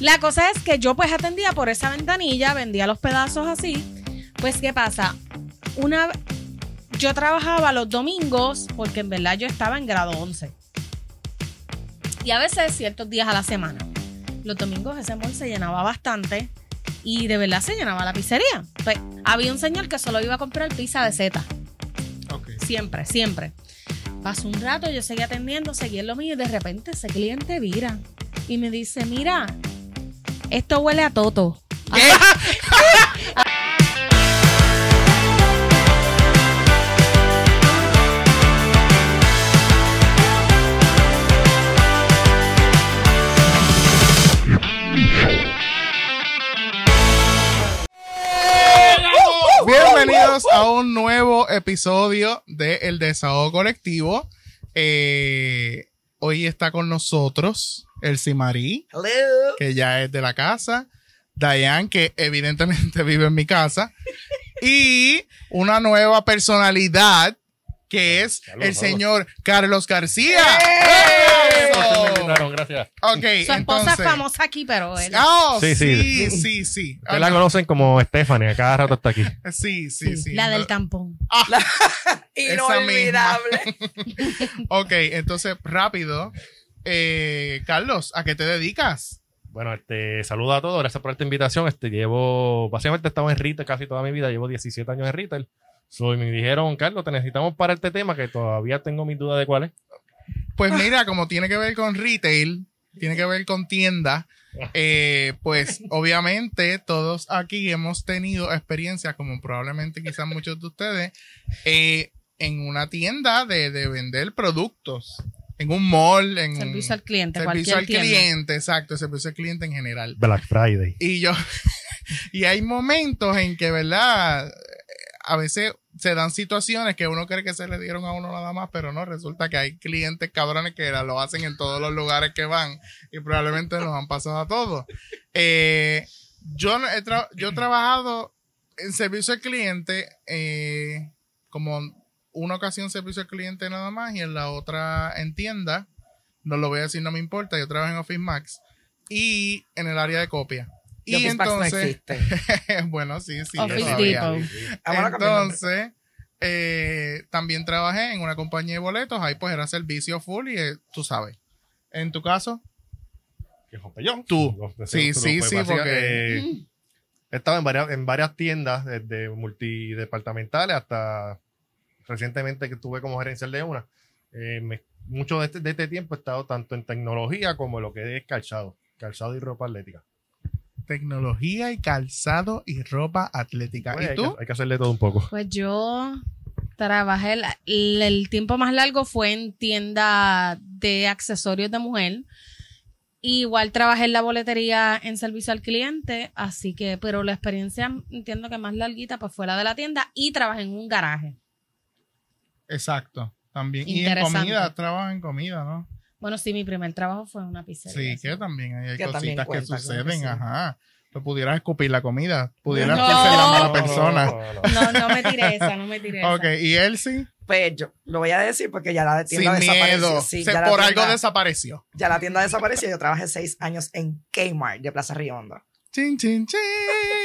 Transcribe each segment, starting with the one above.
La cosa es que yo pues atendía por esa ventanilla, vendía los pedazos así. Pues, ¿qué pasa? Una, yo trabajaba los domingos porque en verdad yo estaba en grado 11. Y a veces ciertos días a la semana. Los domingos ese mall se llenaba bastante y de verdad se llenaba la pizzería. Pues, había un señor que solo iba a comprar pizza de Z. Ok. Siempre, siempre. Pasó un rato, yo seguía atendiendo, seguía en lo mío y de repente ese cliente vira y me dice, mira, esto huele a toto. Bienvenidos a un nuevo episodio de El Desahogo Colectivo. Eh, hoy está con nosotros el Simarí, Hello. que ya es de la casa. Diane, que evidentemente vive en mi casa. Y una nueva personalidad, que es el señor Carlos García. Gracias, ¡Eso! me invitaron, gracias. Ok, Su esposa entonces. es famosa aquí, pero él. Oh, sí, Sí, sí, sí. la conocen como Stephanie, a cada rato está aquí. Sí, sí, sí. la del tampón. Inolvidable. Ok, entonces, rápido. Eh, Carlos, ¿a qué te dedicas? Bueno, este, saludo a todos, gracias por esta invitación. Este, llevo, básicamente he estado en retail casi toda mi vida, llevo 17 años en retail. So, y me dijeron, Carlos, te necesitamos para este tema que todavía tengo mis dudas de cuál es. Pues mira, como tiene que ver con retail, tiene que ver con tienda, eh, pues obviamente todos aquí hemos tenido experiencias, como probablemente quizás muchos de ustedes, eh, en una tienda de, de vender productos, en un mall, en Servicio al un cliente, servicio cualquier al tienda. cliente, exacto, servicio al cliente en general. Black Friday. Y yo, y hay momentos en que, ¿verdad? A veces se dan situaciones que uno cree que se le dieron a uno nada más, pero no, resulta que hay clientes cabrones que lo hacen en todos los lugares que van y probablemente nos han pasado a todos. Eh, yo, no he tra- yo he trabajado en servicio al cliente eh, como una ocasión servicio al cliente nada más y en la otra en tienda. No lo voy a decir, no me importa. Yo trabajo en Office Max y en el área de copia. Y Y Office Max no entonces, existe. bueno, sí, sí. Office todavía. Depot. Vamos a cambiar el nombre. Entonces, eh, también trabajé en una compañía de boletos. Ahí pues era servicio full y eh, tú sabes. En tu caso, Que. Tú. No, Sí, sí, sí, porque- eh, he estado en varias, en varias tiendas, desde multidepartamentales hasta recientemente que estuve como gerencial de una. Eh, me- mucho de este, de este tiempo he estado tanto en tecnología como en lo que es calzado, calzado y ropa atlética. tecnología y calzado y ropa atlética. Pues, ¿Y hay, tú? que, hay que hacerle todo un poco. Pues yo trabajé, el, el- el tiempo más largo fue en tienda de accesorios de mujer. Igual trabajé en la boletería en servicio al cliente, así que, pero la experiencia entiendo que más larguita pues fue la de la tienda y trabajé en un garaje. Exacto. También. Y en comida, trabajas en comida, ¿no? Bueno, sí, mi primer trabajo fue en una pizzería. Sí, que también hay Que también cositas cuenta, suceden, que sí. ajá. Tú pudieras escupir la comida, pudieras No. ser la mala No, persona. No, no, me tiré esa, no me tiré Ok, esa. y él sí, Pues yo lo voy a decir porque ya la sin tienda desapareció. miedo. Sí, Se- ya la por tienda- algo desapareció. Ya la tienda desapareció. Yo trabajé seis años en Kmart de Plaza Rionda. Chin, chin, chin.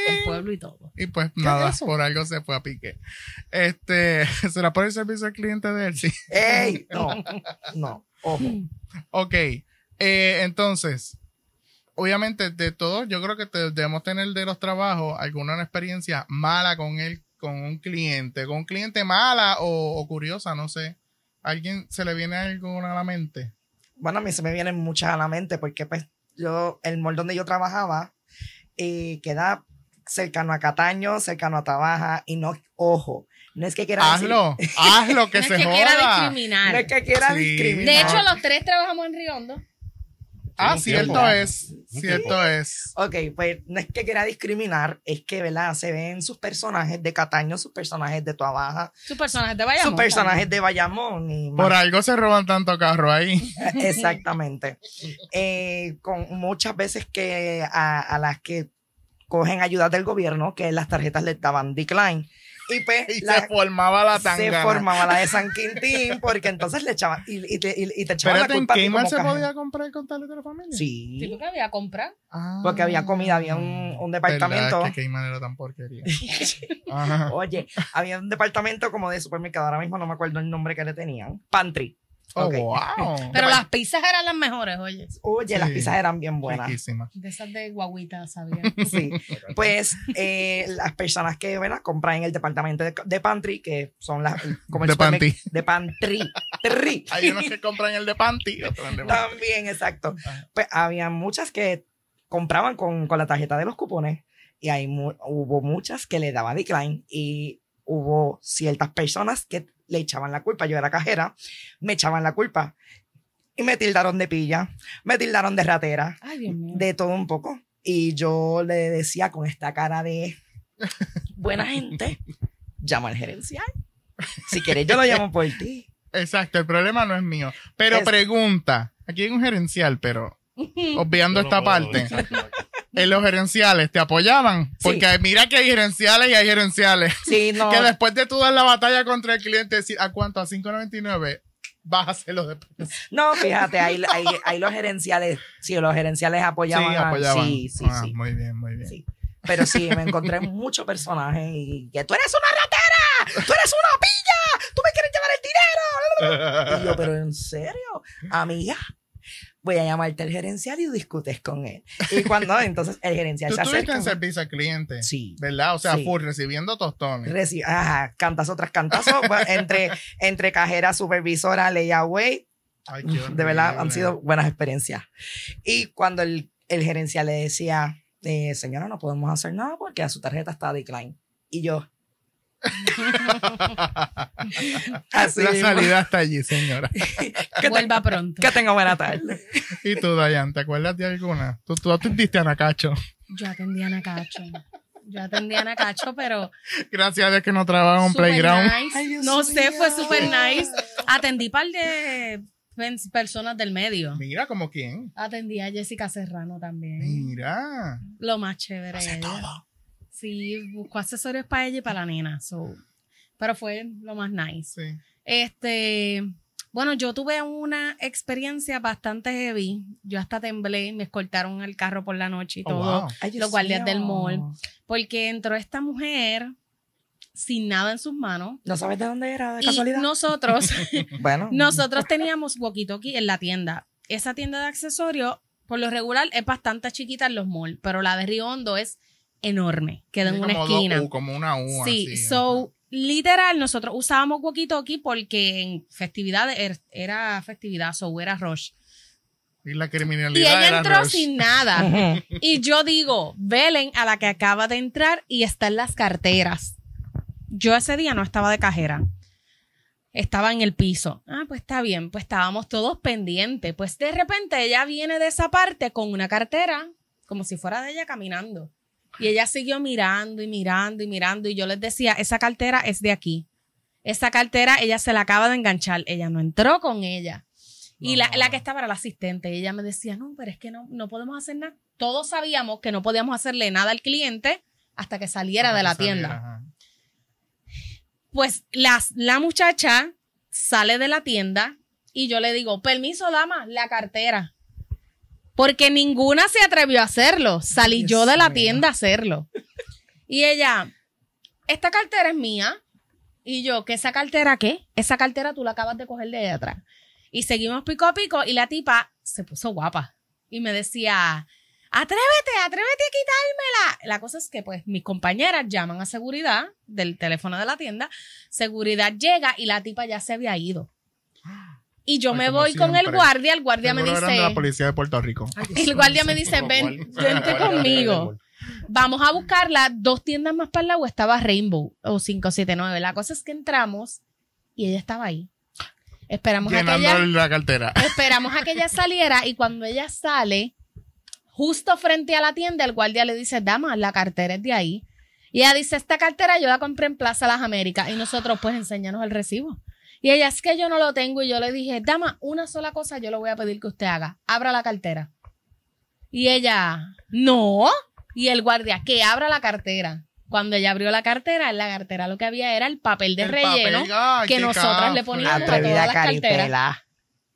El pueblo y todo. Y pues ¿Qué nada, es por algo se fue a pique. Este, ¿será por el servicio al cliente de él? Sí. ¡Ey! No, no. Ojo. Ok, eh, entonces, obviamente de todos, yo creo que te- debemos tener de los trabajos alguna experiencia mala con él, con un cliente, con un cliente mala o, o curiosa, no sé. ¿Alguien se le viene alguna a la mente? Bueno, a mí se me vienen muchas a la mente porque pues yo, el mall donde yo trabajaba eh, queda cercano a Cataño, cercano a Tabaja y no, ojo, no es que quiera decir- Hazlo, hazlo que no es se que quiera joda. discriminar. no es que quiera Sí. discriminar. De hecho, los tres trabajamos en Riondo. Ah, cierto tiempo. es, cierto es. Ok, pues no es que quiera discriminar, es que, ¿verdad? Se ven sus personajes de Cataño, sus personajes de Tuabaja, Sus personajes de Bayamón. sus personajes de Bayamón y. Por algo se roban tanto carro ahí. Exactamente. Eh, con muchas veces que a, a las que cogen ayudas del gobierno, que las tarjetas les daban decline. Y pues Y la- se formaba la se tanga. formaba la de San Quintín porque entonces le echaban y, y te, y- y te echaban la Espérate, ¿en culpa ti Kmart se cajero. podía comprar con tal de la familia? Sí, Sí, porque había comprar. Ah. porque había comida, había un, un departamento. ¿Verdad? Que Kmart era tan porquería. Oye, había un departamento como de supermercado, ahora mismo no me acuerdo el nombre que le tenían. Pantry. Oh, wow. Pero las pizzas eran las mejores, oye. Oye, las pizzas eran bien buenas. De esas de guaguita, ¿sabían? Sí. Pues eh, las personas que ¿verdad? compran en el departamento de, de Pantry, que son las. Como De Panty. De Pantry. Tri. Hay unos que compran el de panty y otros el de panty. También, exacto. Pues había muchas que compraban con, con la tarjeta de los cupones y mu- hubo muchas que le daba decline y hubo ciertas personas que le echaban la culpa. Yo era cajera, me echaban la culpa y me tildaron de pilla, me tildaron de ratera, Ay, Dios mío. de todo un poco. Y yo le decía con esta cara de buena gente, llama al gerencial. Si quieres, yo lo llamo por ti. Exacto, el problema no es mío. Pero Es- pregunta, aquí hay un gerencial, pero obviando no esta parte. En los gerenciales te apoyaban, Sí. porque mira que hay gerenciales y hay gerenciales. Sí, no. Que después de tú dar la batalla contra el cliente, decir, ¿a cuánto? A 5.99, bájaselo después. No, fíjate, ahí, ahí, ahí los gerenciales, sí, los gerenciales apoyaban. sí, a- apoyaban. Sí, sí, Ah, sí. Muy bien, muy bien. Sí. Pero sí, me encontré muchos personajes y que tú eres una ratera, tú eres una pilla, tú me quieres llevar el dinero. Y yo, pero en serio, amiga, voy a llamarte al gerencial y discutes con él. Y cuando entonces el gerencial Tú se estuviste acerca. en servicio al cliente, Sí. ¿verdad? O sea, Sí. full, recibiendo tostones. Reci- ajá, cantazo tras cantazo, entre, entre cajera, supervisora, layaway, Ay, qué de verdad han sido buenas experiencias. Y cuando el, el gerencial le decía, eh, señora, no podemos hacer nada porque a su tarjeta está decline. Y yo. Así La mismo. salida está allí, señora. Que, Vuelva pronto. que tenga buena tarde. ¿Y tú, Dayan, te acuerdas de alguna? Tú, tú atendiste a Nacacho. Yo atendía a Nacacho. Yo atendía a Nacacho, pero Gracias a Dios que no trabaja en playground. nice. Ay, Dios no sé, fue super nice. Atendí par de personas del medio. Mira, como quién. Atendí a Jessica Serrano también. Mira. Lo más chévere. ella. Sí, buscó accesorios para ella y para la nena. so. Pero fue lo más nice. Sí. Este, bueno, yo tuve una experiencia bastante heavy. Yo hasta temblé, me escoltaron el carro por la noche y Oh, todo. wow. Ay, Dios Los guardias del mall. Porque entró esta mujer sin nada en sus manos. ¿No sabes de dónde era, de Y casualidad? nosotros, bueno. nosotros teníamos walkie-talkie en la tienda. Esa tienda de accesorios, por lo regular, es bastante chiquita en los malls, pero la de Río Hondo es enorme. Queda en Sí, una como esquina. U, como una U. Sí, así. so, literal, nosotros usábamos walkie-talkie porque en festividades er- era festividad, so era rush. Y la Y criminalidad ella era entró rush. sin nada. Y yo digo, velen a la que acaba de entrar y está en las carteras. Yo ese día no estaba de cajera. Estaba en el piso. Ah, pues está bien. Pues estábamos todos pendientes. Pues de repente ella viene de esa parte con una cartera, como si fuera de ella caminando. Y ella siguió mirando y mirando y mirando. Y yo les decía, esa cartera es de aquí. Esa cartera ella se la acaba de enganchar. Ella no entró con ella. Y la, la que estaba era la asistente. Y ella me decía, no, pero es que no, no podemos hacer nada. Todos sabíamos que no podíamos hacerle nada al cliente hasta que saliera de la Saliera, tienda. ajá. Pues las, la muchacha sale de la tienda y yo le digo, permiso, dama, la cartera. Porque ninguna se atrevió a hacerlo. Salí Dios yo de la tienda a hacerlo. Y ella, esta cartera es mía. Y yo, ¿qué esa cartera qué? Esa cartera tú la acabas de coger de ahí atrás. Y seguimos pico a pico y la tipa se puso guapa. Y me decía, atrévete, atrévete a quitármela. La cosa es que pues mis compañeras llaman a seguridad del teléfono de la tienda. Seguridad llega y la tipa ya se había ido. Y yo Ay, me voy con el guardia, el guardia me eran de la dice, policía de Puerto Rico. el guardia me dice, ven, vente conmigo. Vamos a buscarla. Dos tiendas más para el lado estaba Rainbow o 579. La cosa es que entramos y ella estaba ahí. Esperamos a que ella, la cartera. esperamos a que ella saliera y cuando ella sale, justo frente a la tienda, el guardia le dice, dama, la cartera es de ahí. Y ella dice, esta cartera yo la compré en Plaza Las Américas y nosotros pues enséñanos el recibo. Y ella, es que yo no lo tengo y yo le dije, dama, una sola cosa yo le voy a pedir que usted haga, abra la cartera. Y ella, no. Y el guardia, que abra la cartera. Cuando ella abrió la cartera, en la cartera lo que había era el papel de El relleno papel, ay, que nosotras le poníamos a todas las carteras. caritela.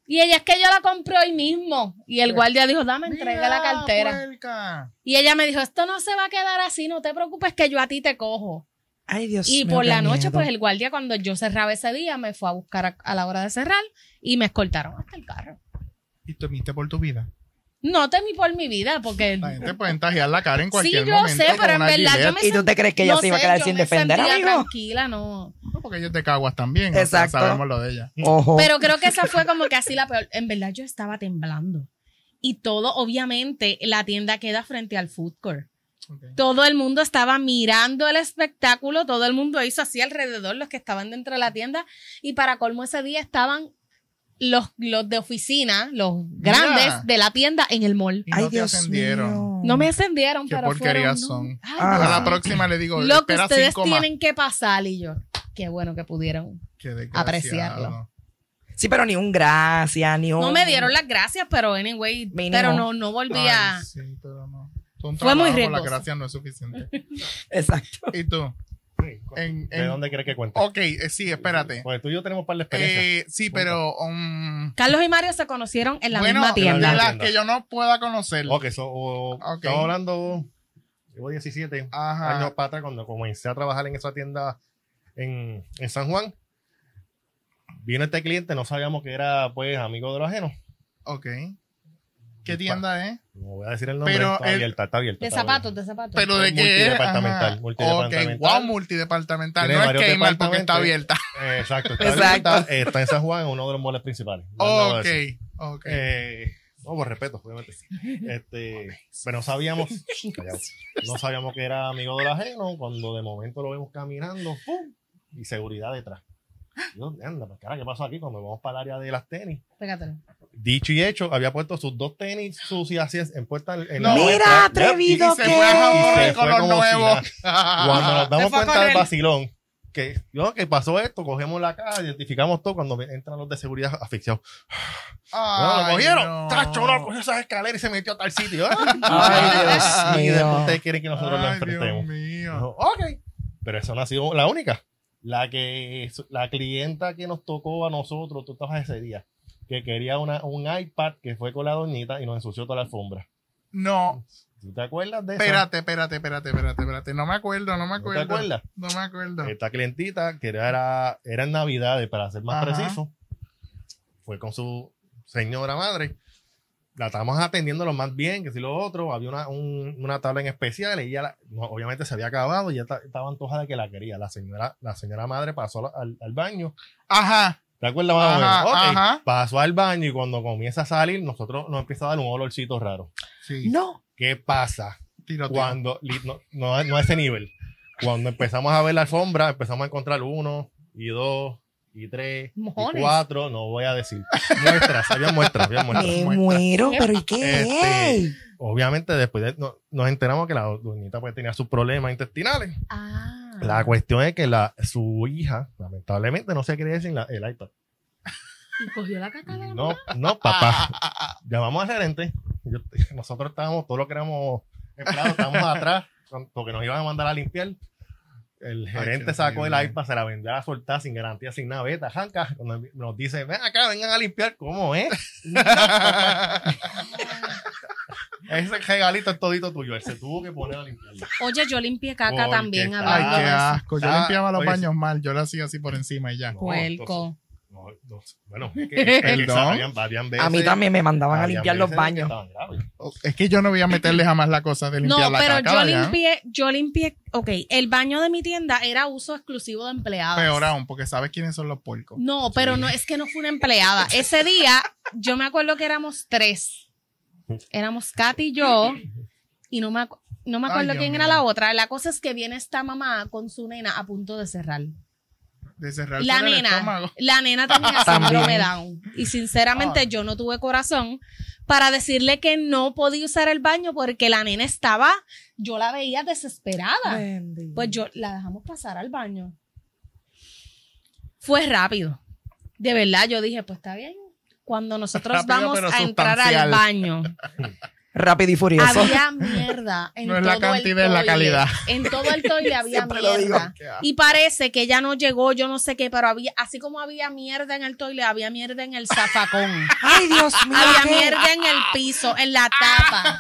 Y ella es que yo la compré hoy mismo. Y el guardia dijo, dame, entrega la cartera. puerca. Y ella me dijo, esto no se va a quedar así, no te preocupes que yo a ti te cojo. Ay, Dios Y mío, por qué la noche, miedo. pues el guardia cuando yo cerraba ese día me fue a buscar a, a la hora de cerrar y me escoltaron hasta el carro. Y temiste por tu vida. No temí por mi vida porque... La gente puede entajear la cara en Sí, cualquier yo momento. sé, con pero en verdad yo me ¿Y tú te crees que ella no se iba a sé, quedar yo sin me defender, amigo? tranquila, no. No, porque ellos te caguas también. o sea, Exacto. sabemos lo de ella. Ojo. Pero creo que esa fue como que así la peor. En verdad yo estaba temblando. Y todo, obviamente, la tienda queda frente al food court. Todo el mundo estaba mirando el espectáculo, todo el mundo hizo así alrededor, los que estaban dentro de la tienda. Y para colmo ese día estaban los, los de oficina, los grandes Mira. de la tienda en el mall. Y no Ay, te Dios ascendieron. mío. No me ascendieron, Qué pero porquerías fueron, son. Ay, Ah. A la próxima le digo, Lo que ustedes cinco más. tienen que pasar y yo, qué bueno que pudieron. Qué apreciarlo. Sí, pero ni un gracias, ni un... No me dieron las gracias, pero anyway, Mínimo. pero no, no volví a... Sí, pero no. Fue muy riesgoso. Las gracias no es suficiente. Exacto. ¿Y tú? En- ¿De en- dónde crees que cuenta? Ok, eh, sí, espérate. Pues tú y yo tenemos par de experiencias. Eh, sí, pero... um, Carlos y Mario se conocieron en la bueno, misma tienda. de las que yo no pueda conocer. ok, so, o- Ok. estamos hablando, llevo 17 Ajá. años para atrás cuando comencé a trabajar en esa tienda en, en San Juan. Vino este cliente, no sabíamos que era pues amigo de los ajenos. Ok. ¿Qué tienda es? No voy a decir el nombre, Pero está el- abierta, está abierta. De zapatos, de zapatos. Pero de qué es. Multidepartamental, Ajá. multidepartamental. Ok, wow, multidepartamental. Tiene no es varios Kmart porque está departamentos. abierta. Eh, exacto, está Exacto. abierta, está en San Juan, en uno de los moles principales. No Ok, ok. Eh, no, por respeto, obviamente. Este, pero no sabíamos, no sabíamos que era amigo del ajeno cuando de momento lo vemos caminando ¡pum! y seguridad detrás. Dios, anda, pues cara, ¿qué pasó aquí? Cuando vamos para el área de las tenis. Pégatelo. Dicho y hecho, había puesto sus dos tenis sucias así en puesta en No. la Mira, atrevido y se que fue a Y se fue los como si nuevos. Cuando nos damos a cuenta del vacilón, que, yo, que pasó esto, cogemos la caja, identificamos todo cuando entran los de seguridad asfixiados. No, lo Ay, cogieron. no. Tacho, no, cogió esas escaleras y se metió a tal sitio. Ay, Dios Y después mío. ustedes quieren que nosotros lo Ay, Dios enfrentemos. mío. Dijo, ok. Pero eso no ha sido la única. La que la clienta que nos tocó a nosotros, tú estabas ese día, que quería una, un iPad que fue con la doñita y nos ensució toda la alfombra. No, ¿Tú te acuerdas de eso? espérate, espérate, espérate, espérate, espérate. No me acuerdo, no me ¿No te acuerdo. acuerdas? No me acuerdo. Esta clientita, que era, era en Navidades, para ser más Ajá. preciso, fue con su señora madre. La estábamos atendiendo lo más bien, que si lo otro, había una, un- una tabla en especial y ella, la- obviamente se había acabado y ya ta- estaba antojada de que la quería. La señora, la señora madre pasó al, al baño. Ajá. ¿Te acuerdas más o menos? Ajá. Pasó al baño y cuando comienza a salir, nosotros nos empieza a dar un olorcito raro. Sí. No. ¿Qué pasa? Tiroteo. Cuando, li- no, no, no a ese nivel. Cuando empezamos a ver la alfombra, empezamos a encontrar uno y dos y tres Mojones. y cuatro, no voy a decir. Muestras, había muestras, había muestras. Me muero, pero ¿y qué? Este, Obviamente, después de- no- nos enteramos que la doñita pues, tenía sus problemas intestinales. Ah. La cuestión es que la, su hija, lamentablemente, no se quería sin la- el iPad. Y cogió la caca de la No, no, papá. Llamamos al gerente. Yo- nosotros estábamos, todos los que éramos empleados, estábamos atrás, porque nos iban a mandar a limpiar. El gerente sacó el iPad, se la vendía a soltar sin garantía, sin nada. Vete, janca. Cuando nos dice, ven acá, vengan a limpiar. ¿Cómo es? Ese regalito es todito tuyo. Él se tuvo que poner a limpiarlo. Oye, yo limpié caca Porque también está- Ay, qué asco. Yo limpiaba los oye, baños mal. Yo lo hacía así por encima y ya. No, Puerco. No, no, bueno, es que, es que Perdón. habían- habían veces- A mí también me mandaban a limpiar los baños. Es que yo no voy a meterle jamás la cosa de limpiar No, la pero caca. yo ¿verdad? limpié, yo limpié, ok, el baño de mi tienda era uso exclusivo de empleadas. Peor aún, porque sabes quiénes son los puercos. No, pero no, es que no fue una empleada. Ese día, yo me acuerdo que éramos tres. Éramos Katy y yo, y no me, acu- no me Ay, acuerdo Dios quién era mío. la otra. La cosa es que viene esta mamá con su nena a punto de cerrar. De cerrarse La nena, la nena tenía síndrome. Down. Y sinceramente Ay. yo no tuve corazón para decirle que no podía usar el baño porque la nena estaba, yo la veía desesperada. Bendito. Pues yo la dejamos pasar al baño. Fue rápido. De verdad, yo dije, pues está bien. Cuando nosotros Rápido, vamos a entrar al baño, Rápido y furioso. Había mierda en No es todo la cantidad, el es la calidad. En todo el toile había Siempre lo digo. mierda. Y parece que ya no llegó, yo no sé qué, pero había, así como había mierda en el toile, había mierda en el zafacón. Ay, Dios mío. había ¿qué? mierda en el piso, en la tapa.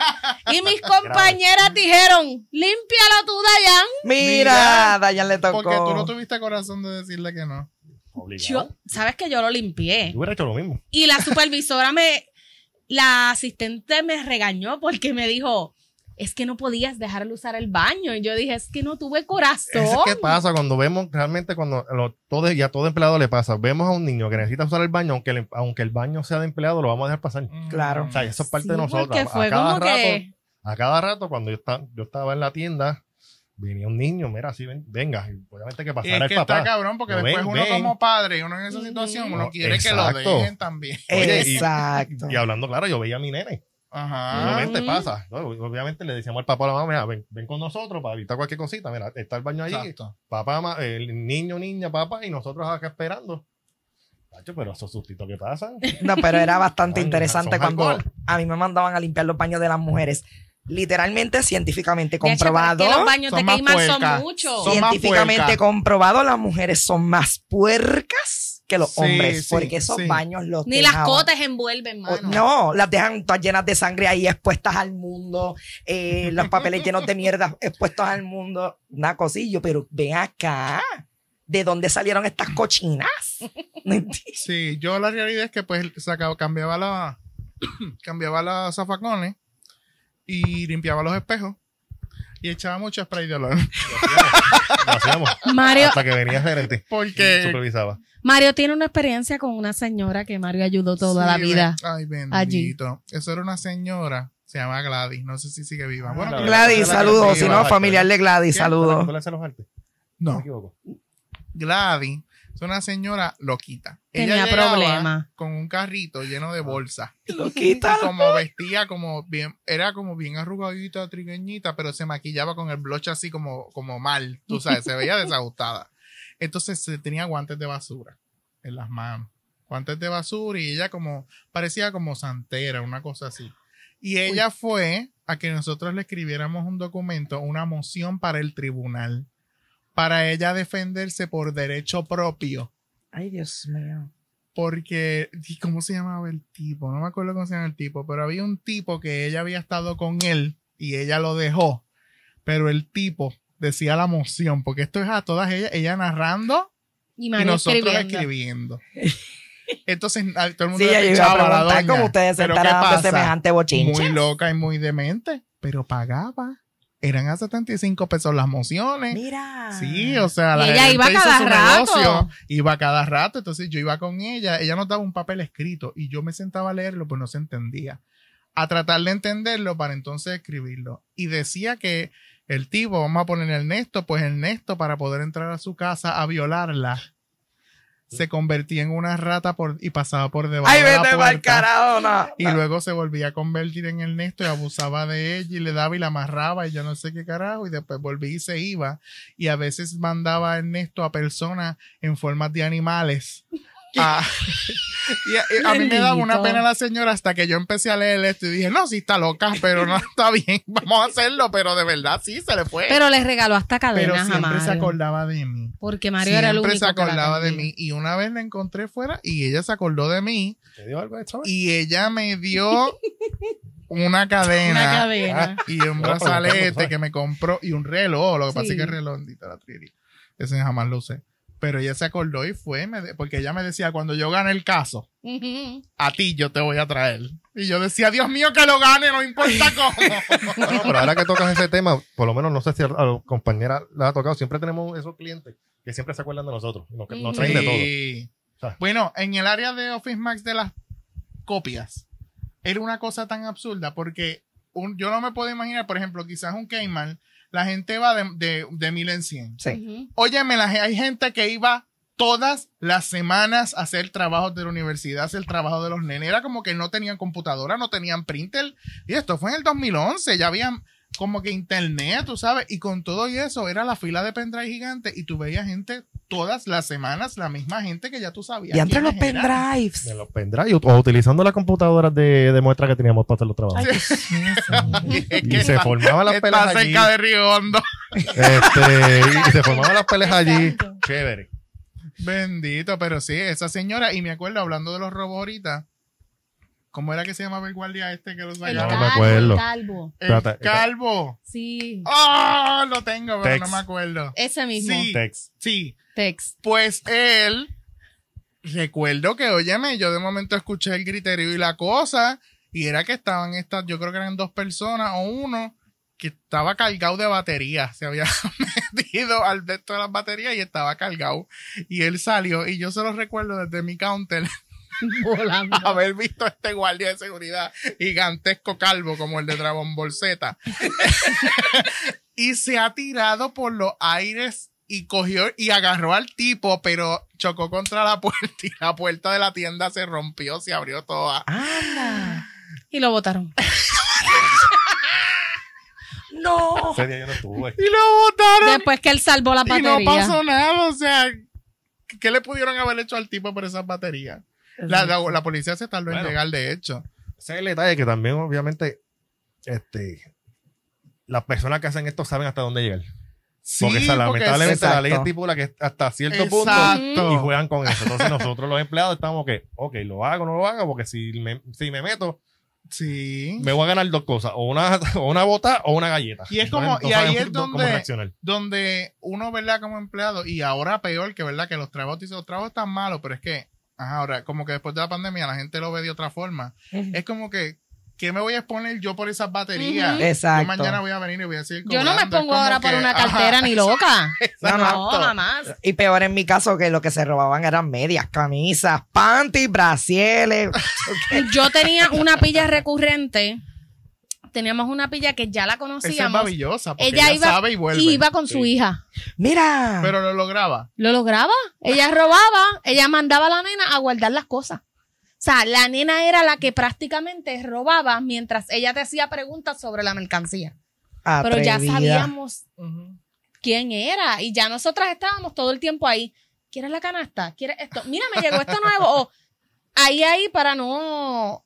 Y mis compañeras dijeron, límpialo tú, Dayan. Mira, Mira, Dayan le tocó. Porque tú no tuviste corazón de decirle que no. Obligado. Yo, sabes que yo lo limpié. Yo hubiera hecho lo mismo. Y la supervisora me, la asistente me regañó porque me dijo, es que no podías dejarle usar el baño. Y yo dije, es que no tuve corazón. Es que pasa cuando vemos realmente cuando lo- todo, y a todo empleado le pasa. Vemos a un niño que necesita usar el baño, aunque el, aunque el baño sea de empleado, lo vamos a dejar pasar. Claro. O sea, eso es parte Sí, de nosotros. porque A, fue cada como rato, que- a cada rato, cuando yo, estaba yo estaba en la tienda, venía un niño, mira, así, ven, venga, y obviamente que Y pasara es el que papá. está cabrón porque después ven, uno ven. como padre y uno en esa situación, uno No, quiere que lo dejen también. Oye, y- Exacto. Y hablando claro, yo veía a mi nene. Ajá. Obviamente pasa. ¿no? Obviamente le decíamos al papá a la mamá, mira, ven, ven con nosotros para evitar cualquier cosita. Mira, está el baño allí. Exacto. Papá, el niño, niña, papá, y nosotros acá esperando. Tacho, pero esos sustitos que pasan. No, pero era bastante interesante cuando alcohol. a mí me mandaban a limpiar los baños de las mujeres. Literalmente, científicamente hecho, comprobado. los baños Son de más Keymar son puercas. muchos. Científicamente comprobado, las mujeres son más puercas que los Sí, hombres. sí, porque esos sí. baños los Ni las cotas envuelven, mano. No, las dejan todas llenas de sangre ahí expuestas al mundo, eh, los papeles llenos de mierda expuestos al mundo, una cosillo, pero ven acá, ¿de dónde salieron estas cochinas? Sí, yo la realidad es que pues sacaba, cambiaba la cambiaba los zafacones y limpiaba los espejos y echaba mucho spray de olor. Lo hacíamos. Mario, Hasta que venía gerente. Porque supervisaba. Mario tiene una experiencia con una señora que Mario ayudó toda la vida. ven- Ay, bendito. Eso era una señora, se llama Gladys, no sé si sigue viva. Bueno, Gladys. Gladys, saludos, si no, familiar de Gladys, saludos. ¿Tú le haces los artes? No me equivoco. Gladys es una señora loquita. Tenía Ella problema. Con un carrito lleno de bolsas. Loquita. Y como vestía como bien, era como bien arrugadita, trigueñita, pero se maquillaba con el blush así como, como mal, tú sabes, se veía desajustada. Entonces se tenía guantes de basura en las manos, guantes de basura y ella como, parecía como santera, una cosa así. Y ella fue a que nosotros le escribiéramos un documento, una moción para el tribunal, para ella defenderse por derecho propio Ay, Dios mío. porque, ¿y ¿cómo se llamaba el tipo? No me acuerdo cómo se llama el tipo, pero había un tipo que ella había estado con él y ella lo dejó, pero el tipo decía la moción, porque esto es a todas ellas, ella narrando Y nosotros escribiendo. escribiendo. Entonces todo el mundo Sí, le echaba a la doña. semejante bochinche. Muy loca y muy demente, pero pagaba. Eran a 75 pesos las mociones. Mira. Sí, o sea, Y la ella gerente iba hizo cada su rato. negocio, iba cada rato, entonces yo iba con ella, ella nos daba un papel escrito y yo me sentaba a leerlo, pues no se entendía. A tratar de entenderlo para entonces escribirlo. Y decía que el tipo, vamos a poner Ernesto, pues Ernesto para poder entrar a su casa a violarla, se convertía en una rata por, y pasaba por debajo Ay, de la puerta. carajo, no. Y luego se volvía a convertir en Ernesto y abusaba de ella y le daba y la amarraba y yo no sé qué carajo y después volvía y se iba. Y a veces mandaba a Ernesto a personas en formas de animales. Ah, y a, y a mí me daba una pena la señora hasta que yo empecé a leer esto y dije, no, sí está loca, pero no está bien, vamos a hacerlo, pero de verdad sí se le fue. Pero les regaló hasta Pero cadenas a siempre se acordaba de mí. Porque Mario era el Siempre único se que acordaba de mí. Y una vez la encontré fuera y ella se acordó de mí ¿Te dio algo de esto? y ella me dio una cadena Una cadena. y un preguntando, brazalete que me compró y un reloj. Lo que pasa es que el reloj, la Triri, ese jamás lo usé. Pero ella se acordó y fue, me porque ella me decía, cuando yo gane el caso, a ti yo te voy a traer. Y yo decía, Dios mío, que lo gane, no importa cómo. No, pero ahora que tocas ese tema, por lo menos no sé si a los compañeras les ha tocado, siempre tenemos esos clientes que siempre se acuerdan de nosotros, nos, nos traen de todo. Sea. Bueno, en el área de Office Max de las copias, era una cosa tan absurda porque un- yo no me puedo imaginar, por ejemplo, quizás un Cayman, la gente va de, de, de mil en cien. Sí. Ujú. Óyeme, la, hay gente que iba todas las semanas a hacer trabajos de la universidad, a hacer trabajo de los nenes. Era como que no tenían computadora, no tenían printer. Y esto fue en el 2011, ya habían como que internet, tú sabes. Y con todo y eso, era la fila de pendrive gigante y tú veías gente todas las semanas la misma gente que ya tú sabías. Y entre los pendrives. De los pendrive o utilizando las computadoras de, de muestra que teníamos para hacer los trabajos. Ay, Y se formaban las peleas allí. cerca de Río Hondo. Este, y se formaban las peleas allí. Chévere. Bendito, pero sí, esa señora, y me acuerdo hablando de los robos ahorita, ¿cómo era que se llamaba el guardia este que los El No, sacaba? me calvo, acuerdo. el calvo. El calvo. Sí. ¡Ah! lo tengo, pero Tex. no me acuerdo. Ese mismo. Sí. Tex. Sí, Tex. pues él, recuerdo que, óyeme, yo de momento escuché el griterío y la cosa, y era que estaban estas, yo creo que eran dos personas o uno, que estaba cargado de batería, se había metido al de todas las baterías y estaba cargado. Y él salió, y yo solo recuerdo desde mi counter Volando. haber visto a este guardia de seguridad gigantesco calvo como el de Dragon Ball Z. y se ha tirado por los aires y cogió y agarró al tipo, pero chocó contra la puerta y la puerta de la tienda se rompió, se abrió toda. Anda. Y lo botaron. No. Ese día yo no estuve. Y lo botaron Después que él salvó la y batería. no pasó nada. O sea, ¿qué le pudieron haber hecho al tipo por esas baterías? La, la- la policía se tardó en Bueno. llegar, de hecho. Ese es el detalle que también, obviamente, este, las personas que hacen esto saben hasta dónde llegar. Sí, porque, lamentablemente la ley estipula que hasta cierto punto y juegan con eso. Entonces nosotros los empleados estamos que, ok, lo hago o no lo hago, porque si me, si me meto, Sí. me voy a ganar dos cosas, o una, o una bota o una galleta. Y es como- y ahí es donde- donde uno, ¿verdad? Como empleado, y ahora peor que, ¿verdad? Que los trabajos, dice, los trabajos están malos, pero es que, ahora, como que después de la pandemia la gente lo ve de otra forma. Es como que, ¿qué me voy a exponer yo por esas baterías? Ujú. Yo Exacto. mañana voy a venir y voy a decir Yo no me pongo ahora por una cartera ni loca. No, no. No, jamás. Y peor en mi caso que lo que se robaban eran medias, camisas, panties, brasieles. Yo tenía una pilla recurrente. Teníamos una pilla que ya la Esa es conocíamos. maravillosa, porque Ella ella, iba, sabe y vuelve. iba con su hija. Mira. Pero lo lograba. Lo lograba. Ella robaba, ella mandaba a la nena a guardar las cosas. O sea, la nena era la que prácticamente robaba mientras ella te hacía preguntas sobre la mercancía. Pero ya sabíamos quién era y ya nosotras estábamos todo el tiempo ahí. ¿Quieres la canasta? ¿Quieres esto? Mira, me llegó esto nuevo. O ahí, ahí para no...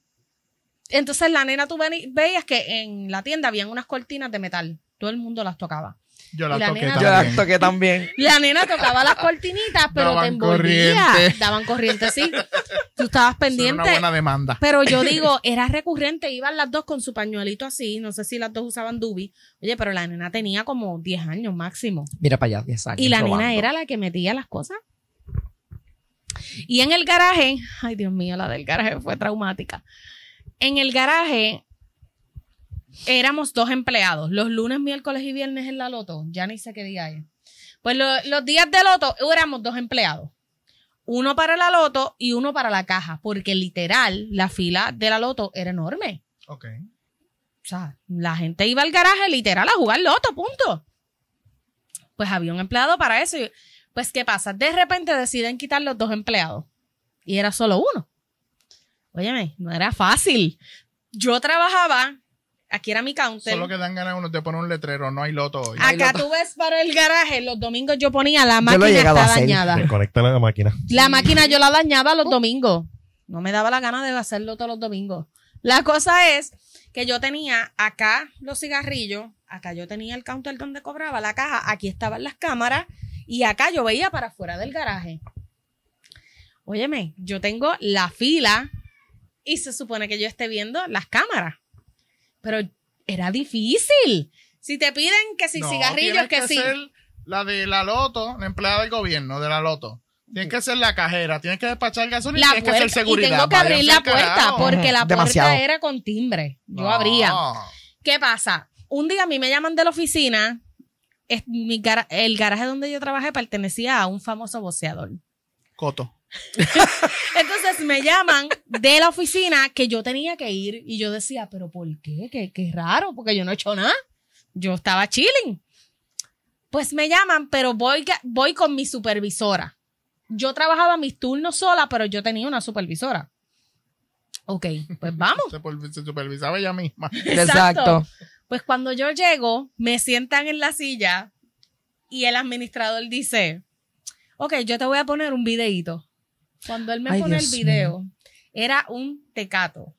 Entonces la nena tú veías que en la tienda habían unas cortinas de metal. Todo el mundo las tocaba. Yo la Y la toqué nena- Yo también. la toqué también. La nena tocaba las cortinitas, pero te envolvía. corriente. Daban corriente, sí. Tú estabas Eso era pendiente. una buena demanda. Pero yo digo, era recurrente, iban las dos con su pañuelito así, no sé si las dos usaban dubi. Oye, pero la nena tenía como 10 años máximo. Mira para allá, 10 años. Y la robando. nena era la que metía las cosas. Y en el garaje, ay Dios mío, la del garaje fue traumática. En el garaje éramos dos empleados, los lunes, miércoles y viernes en la loto, ya ni sé qué día es. Pues lo- los días de loto éramos dos empleados. Uno para la loto y uno para la caja, porque literal la fila de la loto era enorme. Ok. O sea, la gente iba al garaje literal a jugar loto, punto. Pues había un empleado para eso. y- pues, ¿qué pasa? De repente deciden quitar los dos empleados. Y era solo uno. Óyeme, no era fácil. Yo trabajaba, aquí era mi counter. Solo que dan ganas uno de poner un letrero, no hay loto hoy. hay Acá loto. tú ves para el garaje, los domingos yo ponía la Yo lo máquina está a hacer. dañada. Desconecta la máquina. La máquina yo la dañaba los domingos. No me daba la gana de hacerlo todos los domingos. La cosa es que yo tenía acá los cigarrillos, acá yo tenía el counter donde cobraba la caja, aquí estaban las cámaras y acá yo veía para afuera del garaje. Óyeme, yo tengo la fila y se supone que yo esté viendo las cámaras. Pero era difícil. Si te piden que si No, cigarrillos, que, sí. ser la de la loto, la empleada del gobierno de la loto. Tienes que ser la cajera, tienes que despachar gasolina, la tienes que hacer puerta, y seguridad. tengo que abrir la puerta carajo. porque la demasiado. puerta era con timbre. Yo No. abría. ¿Qué pasa? Un día a mí me llaman de la oficina. Es mi el garaje donde yo trabajé pertenecía a un famoso boxeador. Coto. Entonces me llaman de la oficina que yo tenía que ir y yo decía, pero ¿por qué? Qué, qué raro, porque yo no he hecho nada. Yo estaba chilling. Pues me llaman, pero voy, voy con mi supervisora. Yo trabajaba mis turnos sola, pero yo tenía una supervisora. Ok, pues vamos. Se, supervisaba ella misma. Exacto. Pues cuando yo llego, me sientan en la silla y el administrador dice, Ok, yo te voy a poner un videíto. Cuando él me Ay, pone Dios el video, era un tecato.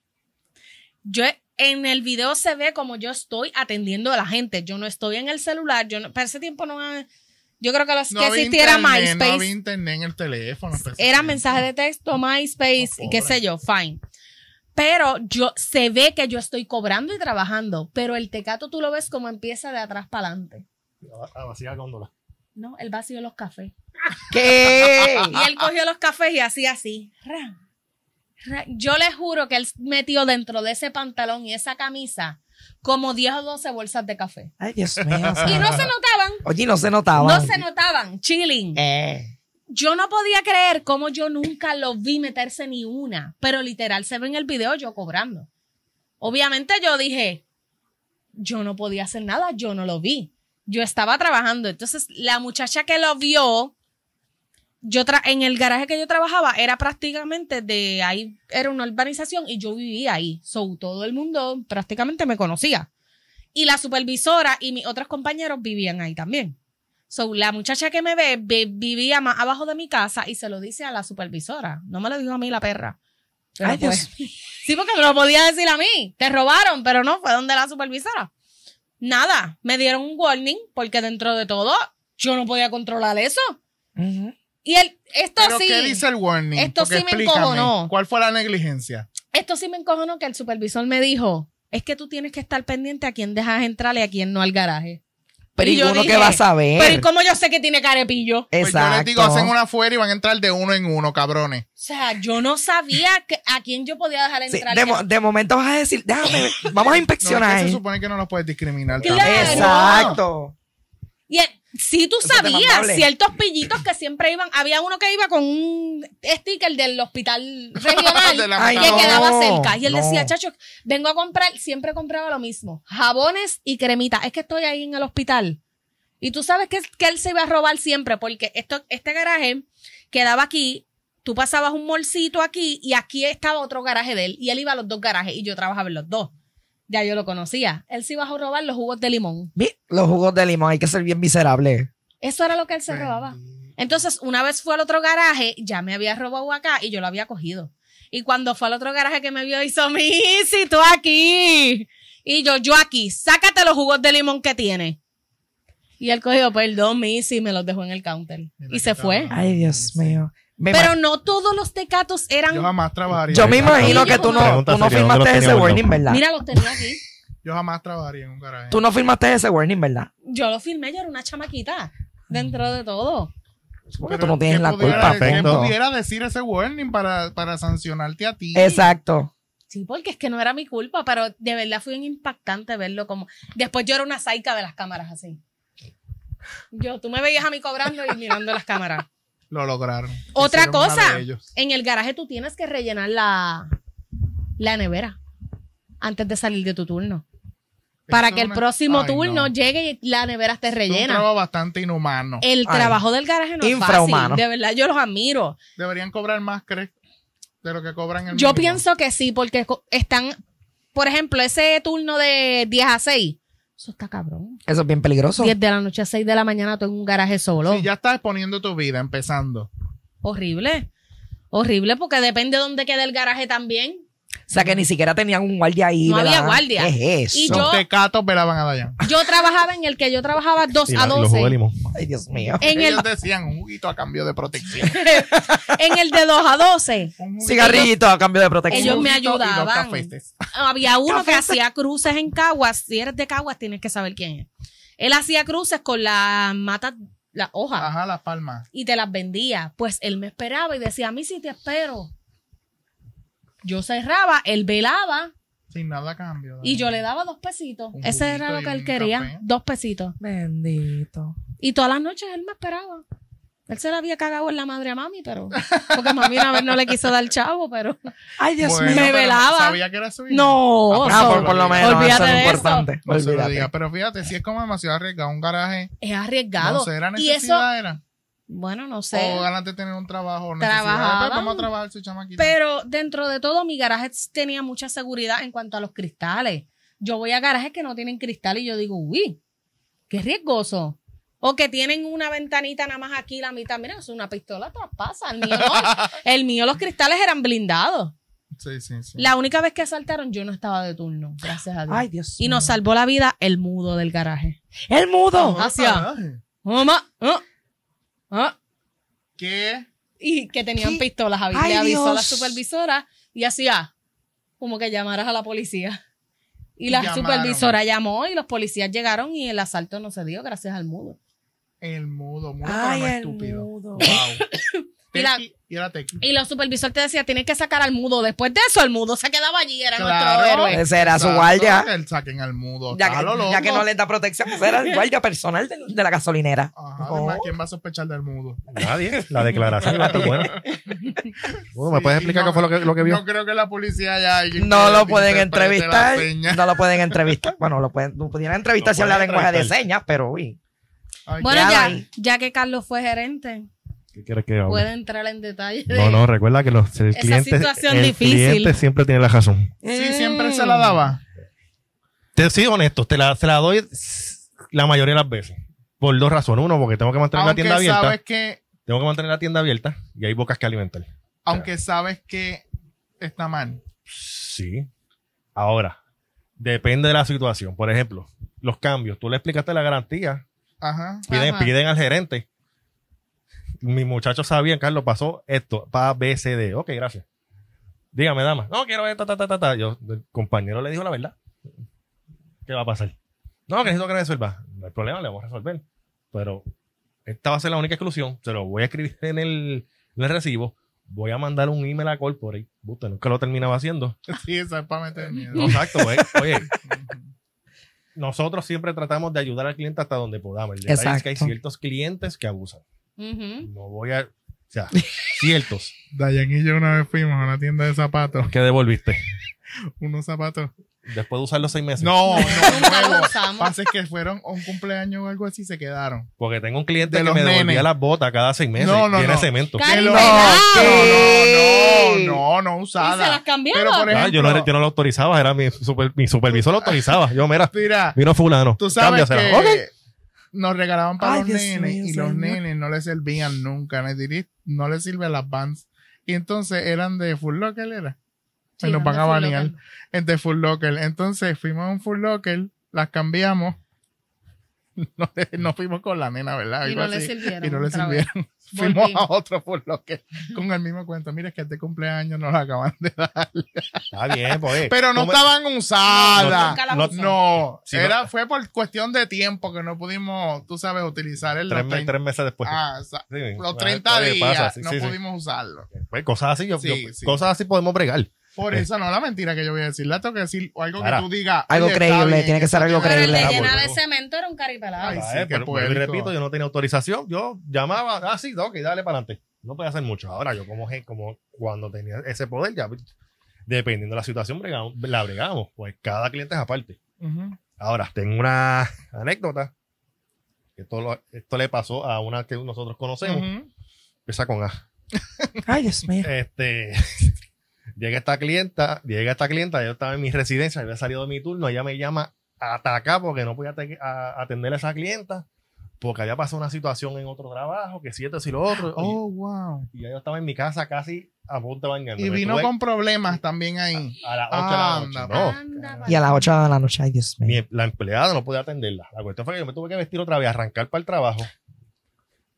Yo en el video se ve como yo estoy atendiendo a la gente. Yo no estoy en el celular. Yo no, para ese tiempo no. Yo creo que, los, No que existiera internet, MySpace. No había internet en el teléfono. Era mensaje de texto, MySpace, No, qué sé yo, fine. Pero yo se ve que yo estoy cobrando y trabajando, pero el tecato tú lo ves como empieza de atrás para adelante. A vaciar góndola. No, él vació los cafés. ¿Qué? Y él cogió los cafés y hacía así. ra, ra. Yo le juro que él metió dentro de ese pantalón y esa camisa como 10 o 12 bolsas de café. Ay, Dios mío. Y no se notaban, Oye, no se notaba. no se notaban, chilling. Eh. Yo no podía creer cómo yo nunca lo vi meterse ni una, pero literal se ve en el video yo cobrando. Obviamente yo dije, yo no podía hacer nada, yo no lo vi. Yo estaba trabajando. Entonces la muchacha que lo vio, yo tra- en el garaje que yo trabajaba era prácticamente de ahí, era una urbanización y yo vivía ahí. So todo el mundo prácticamente me conocía. Y la supervisora y mis otros compañeros vivían ahí también. So, la muchacha que me ve, vi- vivía más abajo de mi casa y se lo dice a la supervisora. No me lo dijo a mí la perra. Pero Ay, pues- Dios. Sí, porque me lo podía decir a mí. Te robaron, pero no, fue donde la supervisora. Nada, me dieron un warning porque dentro de todo yo no podía controlar eso. Y el, esto ¿Pero sí, qué dice el warning? Esto Porque sí me encojonó. ¿Cuál fue la negligencia? esto sí me encojonó que el supervisor me dijo, es que tú tienes que estar pendiente a quién dejas entrar y a quién no al garaje. Pero Y ¿y yo uno dije, que va a saber? Pero ¿y cómo yo sé que tiene carepillo? Pues yo Exacto. les digo, hacen una afuera y van a entrar de uno en uno, cabrones. O sea, yo no sabía que- a quién yo podía dejar Sí, entrar. de, momento vas a decir, déjame, vamos a No, es inspeccionar. que se supone que no los puedes discriminar. Claro. Exacto. Y el- si tú Eso sabías ciertos pillitos que siempre iban, había uno que iba con un sticker del hospital regional De la Ay, que no, quedaba cerca. Y él no. decía, chacho, vengo a comprar, siempre compraba lo mismo, jabones y cremita. Es que estoy ahí en el hospital. Y tú sabes que, que él se iba a robar siempre, porque esto, este garaje quedaba aquí, tú pasabas un molcito aquí y aquí estaba otro garaje de él. Y él iba a los dos garajes y yo trabajaba en los dos. Ya yo lo conocía. Él se iba a robar los jugos de limón. Los jugos de limón hay que ser bien miserables. Eso era lo que él se robaba. Entonces, una vez fue al otro garaje, ya me había robado acá y yo lo había cogido. Y cuando fue al otro garaje que me vio, hizo, Missy, tú aquí. Y yo, yo aquí, sácate los jugos de limón que tiene. Y él cogió, perdón, Missy, y me los dejó en el counter. Mira y se fue. Ay, Dios mío. Me Pero no todos los tecatos eran. Yo jamás trabajaría. yo me imagino que tú no, tú no seria, ¿dónde los firmaste ese warning? ¿verdad? Mira, los tenía aquí. Yo jamás trabajaría en un garaje. Tú no firmaste ese warning, ¿verdad? Yo lo filmé, yo era una chamaquita. Dentro de todo. Porque Pero, tú no tienes ¿qué la culpa. de- ¿Qué pudiera decir ese warning para, para sancionarte a ti? Exacto. Sí, porque es que no era mi culpa, pero de verdad fue bien impactante verlo como. Después yo era una saica de las cámaras así. Yo, tú me veías a mí cobrando y mirando las cámaras. Lo lograron. Otra cosa, en el garaje tú tienes que rellenar la, la nevera antes de salir de tu turno. Para Eso que el una- próximo Ay, turno no. llegue y la nevera esté Es un rellena. trabajo bastante inhumano. El Ay. trabajo del garaje no es Infrahumano. fácil. De verdad, yo los admiro. Deberían cobrar más, ¿crees? De lo que cobran el Yo mínimo. pienso que sí, porque están, por ejemplo, ese turno de 10 a 6. Eso está cabrón. Eso es bien peligroso. 10 de la noche a 6 de la mañana tú en un garaje solo. Si ya estás exponiendo tu vida empezando. Horrible. Horrible porque depende de dónde quede el garaje también. O sea, que ni siquiera tenían un guardia ahí. No había guardia. ¿Qué es Y eso? yo- Los tecatos velaban a Dayan. Yo trabajaba en el que yo trabajaba 2 Y a la- y los jugos de 12. limón. Ay, Dios mío. En el, Ellos decían un juguito a cambio de protección. en el de 2 a 12. Un juguito- Cigarrito a cambio de protección. Ellos me y ayudaban. Había uno que hacía cruces en Caguas. Si eres de Caguas, tienes que saber quién es. Él hacía cruces con las matas, las hojas. Ajá, las palmas. y te las vendía. Pues él me esperaba y decía, a mí sí te espero. Yo cerraba, él velaba Sin nada a cambio. y yo le daba dos pesitos. Un Ese era lo que él quería, café. dos pesitos. Bendito. Y todas las noches él me esperaba. Él se la había cagado en la madre a mami, pero. Porque mami una vez no le quiso dar chavo, pero. Ay, Dios Bueno, mío. me velaba. Sabía que era su hijo. No, Ah, por, por lo menos. Olvídate eso es de eso. importante. Olvídate. diga. Pero fíjate, si es como demasiado arriesgado un garaje, es arriesgado. no sé, era y eso, necesidad, era. Bueno, no sé. O ganas de tener un trabajo. Pues vamos a trabajar su chamaquita. Pero dentro de todo, mi garaje tenía mucha seguridad en cuanto a los cristales. Yo voy a garajes que no tienen cristal y yo digo, uy, qué riesgoso. O que tienen una ventanita nada más aquí, la mitad. Mira, es una pistola traspasa. El mío, no. El mío, los cristales eran blindados. Sí, sí, sí. La única vez que asaltaron, yo no estaba de turno, gracias a Dios. Ay, Dios y nos salvó la vida el mudo del garaje. ¡El mudo! Hacia-. Mamá, ah, ah. ¿Qué? Y que tenían ¿Qué? pistolas. Ay, Le avisó a la supervisora y hacía como que llamaras a la policía. Y la Llamaron. supervisora llamó y los policías llegaron y el asalto no se dio gracias al mudo. El mudo, mudo, Ay, el estúpido. mudo. Wow. Y la- y era Tequi. Y los supervisores te decían, tienes que sacar al mudo. Después de eso, el mudo se quedaba allí, era Claro. nuestro héroe. Ese era su guardia. él saquen al mudo. Ya que, ya que no les da protección, pues era el guardia personal de, de la gasolinera. Ajá, Oh. además, ¿quién va a sospechar del mudo? Nadie. La declaración iba a estar buena. Bueno, ¿Me Sí, puedes explicar no, qué fue lo que, lo que vio? No creo que la policía haya alguien No lo pueden entrevistar. No lo pueden entrevistar. Bueno, lo pueden, lo pudieran entrevistar Lo si habla lenguaje de señas, pero uy. Ay, Bueno, ya, ya que Carlos fue gerente, ¿Qué quieres que hable? puede entrar en detalle de... No, no, recuerda que los, el Esa cliente, situación el difícil. cliente siempre tiene la razón. Sí, siempre se la daba. Te soy honesto, te la, se la doy la mayoría de las veces. Por dos razones. Uno, porque tengo que mantener la tienda abierta. sabes que, Tengo que mantener la tienda abierta y hay bocas que alimentar. aunque sabes que está mal. Sí. Ahora, depende de la situación. Por ejemplo, los cambios. Tú le explicaste la garantía. Ajá. Piden, Ajá. piden al gerente. Mis muchachos sabían, Carlos, pasó esto. Pa B, C, D. Ok, gracias. Dígame, dama. No, quiero ver, ta, ta, ta, ta, ta. Yo, el compañero le dijo la verdad. ¿Qué va a pasar? No, que necesito que resuelva. No hay problema, le vamos a resolver. Pero esta va a ser la única exclusión. Se lo voy a escribir en el, en el recibo. Voy a mandar un email a Corporate. Usted nunca lo terminaba haciendo. Sí, eso es para meter miedo. No, exacto, güey. Oye, nosotros siempre tratamos de ayudar al cliente hasta donde podamos. El detalle es que hay ciertos clientes que abusan. No voy a. O sea, ciertos. Dayan y yo una vez fuimos a una tienda de zapatos. ¿Qué devolviste? Unos zapatos. Después de usarlos seis meses. No, no, nuevos. usamos. Pasa es que fueron un cumpleaños o algo así y se quedaron. Porque tengo un cliente De que los me devolvía las botas cada seis meses. No, no, Tiene no. cemento. No, no, no, no, no Y usada. se las cambiaron. Pero por Ah, yo, no, era- yo no lo autorizaba, era mi, super- mi supervisor lo autorizaba. Yo, mira, mira, vino fulano. tú sabes cámbiasela. que Ok. Nos regalaban para Ay, los Dios nenes mío, y los nenes no les servían nunca. No les sirven las Vans. Y entonces eran de Full Locker, ¿era? Sí, Se nos van a banear. de Full Locker. Entonces fuimos a un Full Locker, las cambiamos. No, no fuimos con la nena, ¿verdad? Y Algo no le así. sirvieron. Y no le otra vez. sirvieron. Fuimos a otro Full Locker con el mismo cuento. Mira, es que este cumpleaños nos lo acaban de dar. Está bien, pues. Pero no estaban usadas. No- usamos. No, Sí, era, fue por cuestión de tiempo que no pudimos, tú sabes, utilizar el Tres, los me- 30, tres meses después. ah, Sí, los ah, 30 oye, días pasa, sí, no sí, sí. pudimos usarlo. Pues cosas así, yo, Sí, yo- sí. cosas así podemos bregar. Por eso no la mentira que yo voy a decir. La tengo que decir o algo Ahora, que tú digas. algo creíble, tiene que ser algo Pero el de creíble. llenar de cemento era un caripelado. Ay, Ah, sí, eh, pero repito, yo no tenía autorización. Yo llamaba, ah, sí, ok, dale para adelante. No podía hacer mucho. Ahora, yo como, como cuando tenía ese poder, ya dependiendo de la situación, bregamos, la bregamos. Pues cada cliente es aparte. Ahora, tengo una anécdota. Esto, lo- esto le pasó a una que nosotros conocemos. Ujú. Empieza con A. Ay, Dios mío. Este, llega esta clienta, llega esta clienta, yo estaba en mi residencia, había salido de mi turno, ella me llama a atacar porque no podía ate- a- atender a esa clienta, porque había pasado una situación en otro trabajo, que si esto, si lo otro, y- Oh, wow. y, ya yo estaba en mi casa casi a punto de bañarme. Y vino con problemas también ahí. a las 8 de la noche. Anda, No, Anda, Y a las 8 de la noche, ay, Dios mío. mi- la empleada no podía atenderla. La cuestión fue que yo me tuve que vestir otra vez, arrancar para el trabajo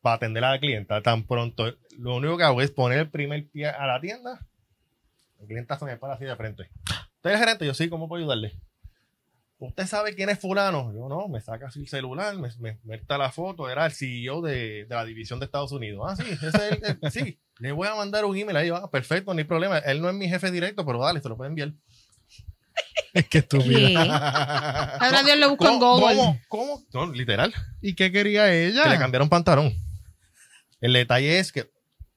para atender a la clienta. Tan pronto, lo único que hago es poner el primer pie a la tienda. El clienta se me para así de frente. ¿Usted es gerente? Yo sí, ¿cómo puedo ayudarle? ¿Usted sabe quién es fulano? Yo no, me saca así el celular, me, me, me está la foto, era el CEO de, de la división de Estados Unidos. Ah, sí, ese es el, el- sí. Le voy a mandar un email ahí, ah, perfecto, no hay problema. Él no es mi jefe directo, pero dale, se lo puede enviar. Es que ¿Qué? Ahora Dios lo busca en. Google. ¿Cómo? ¿Cómo? No, literal. ¿Y qué quería ella? que le cambiaron pantalón. El detalle es que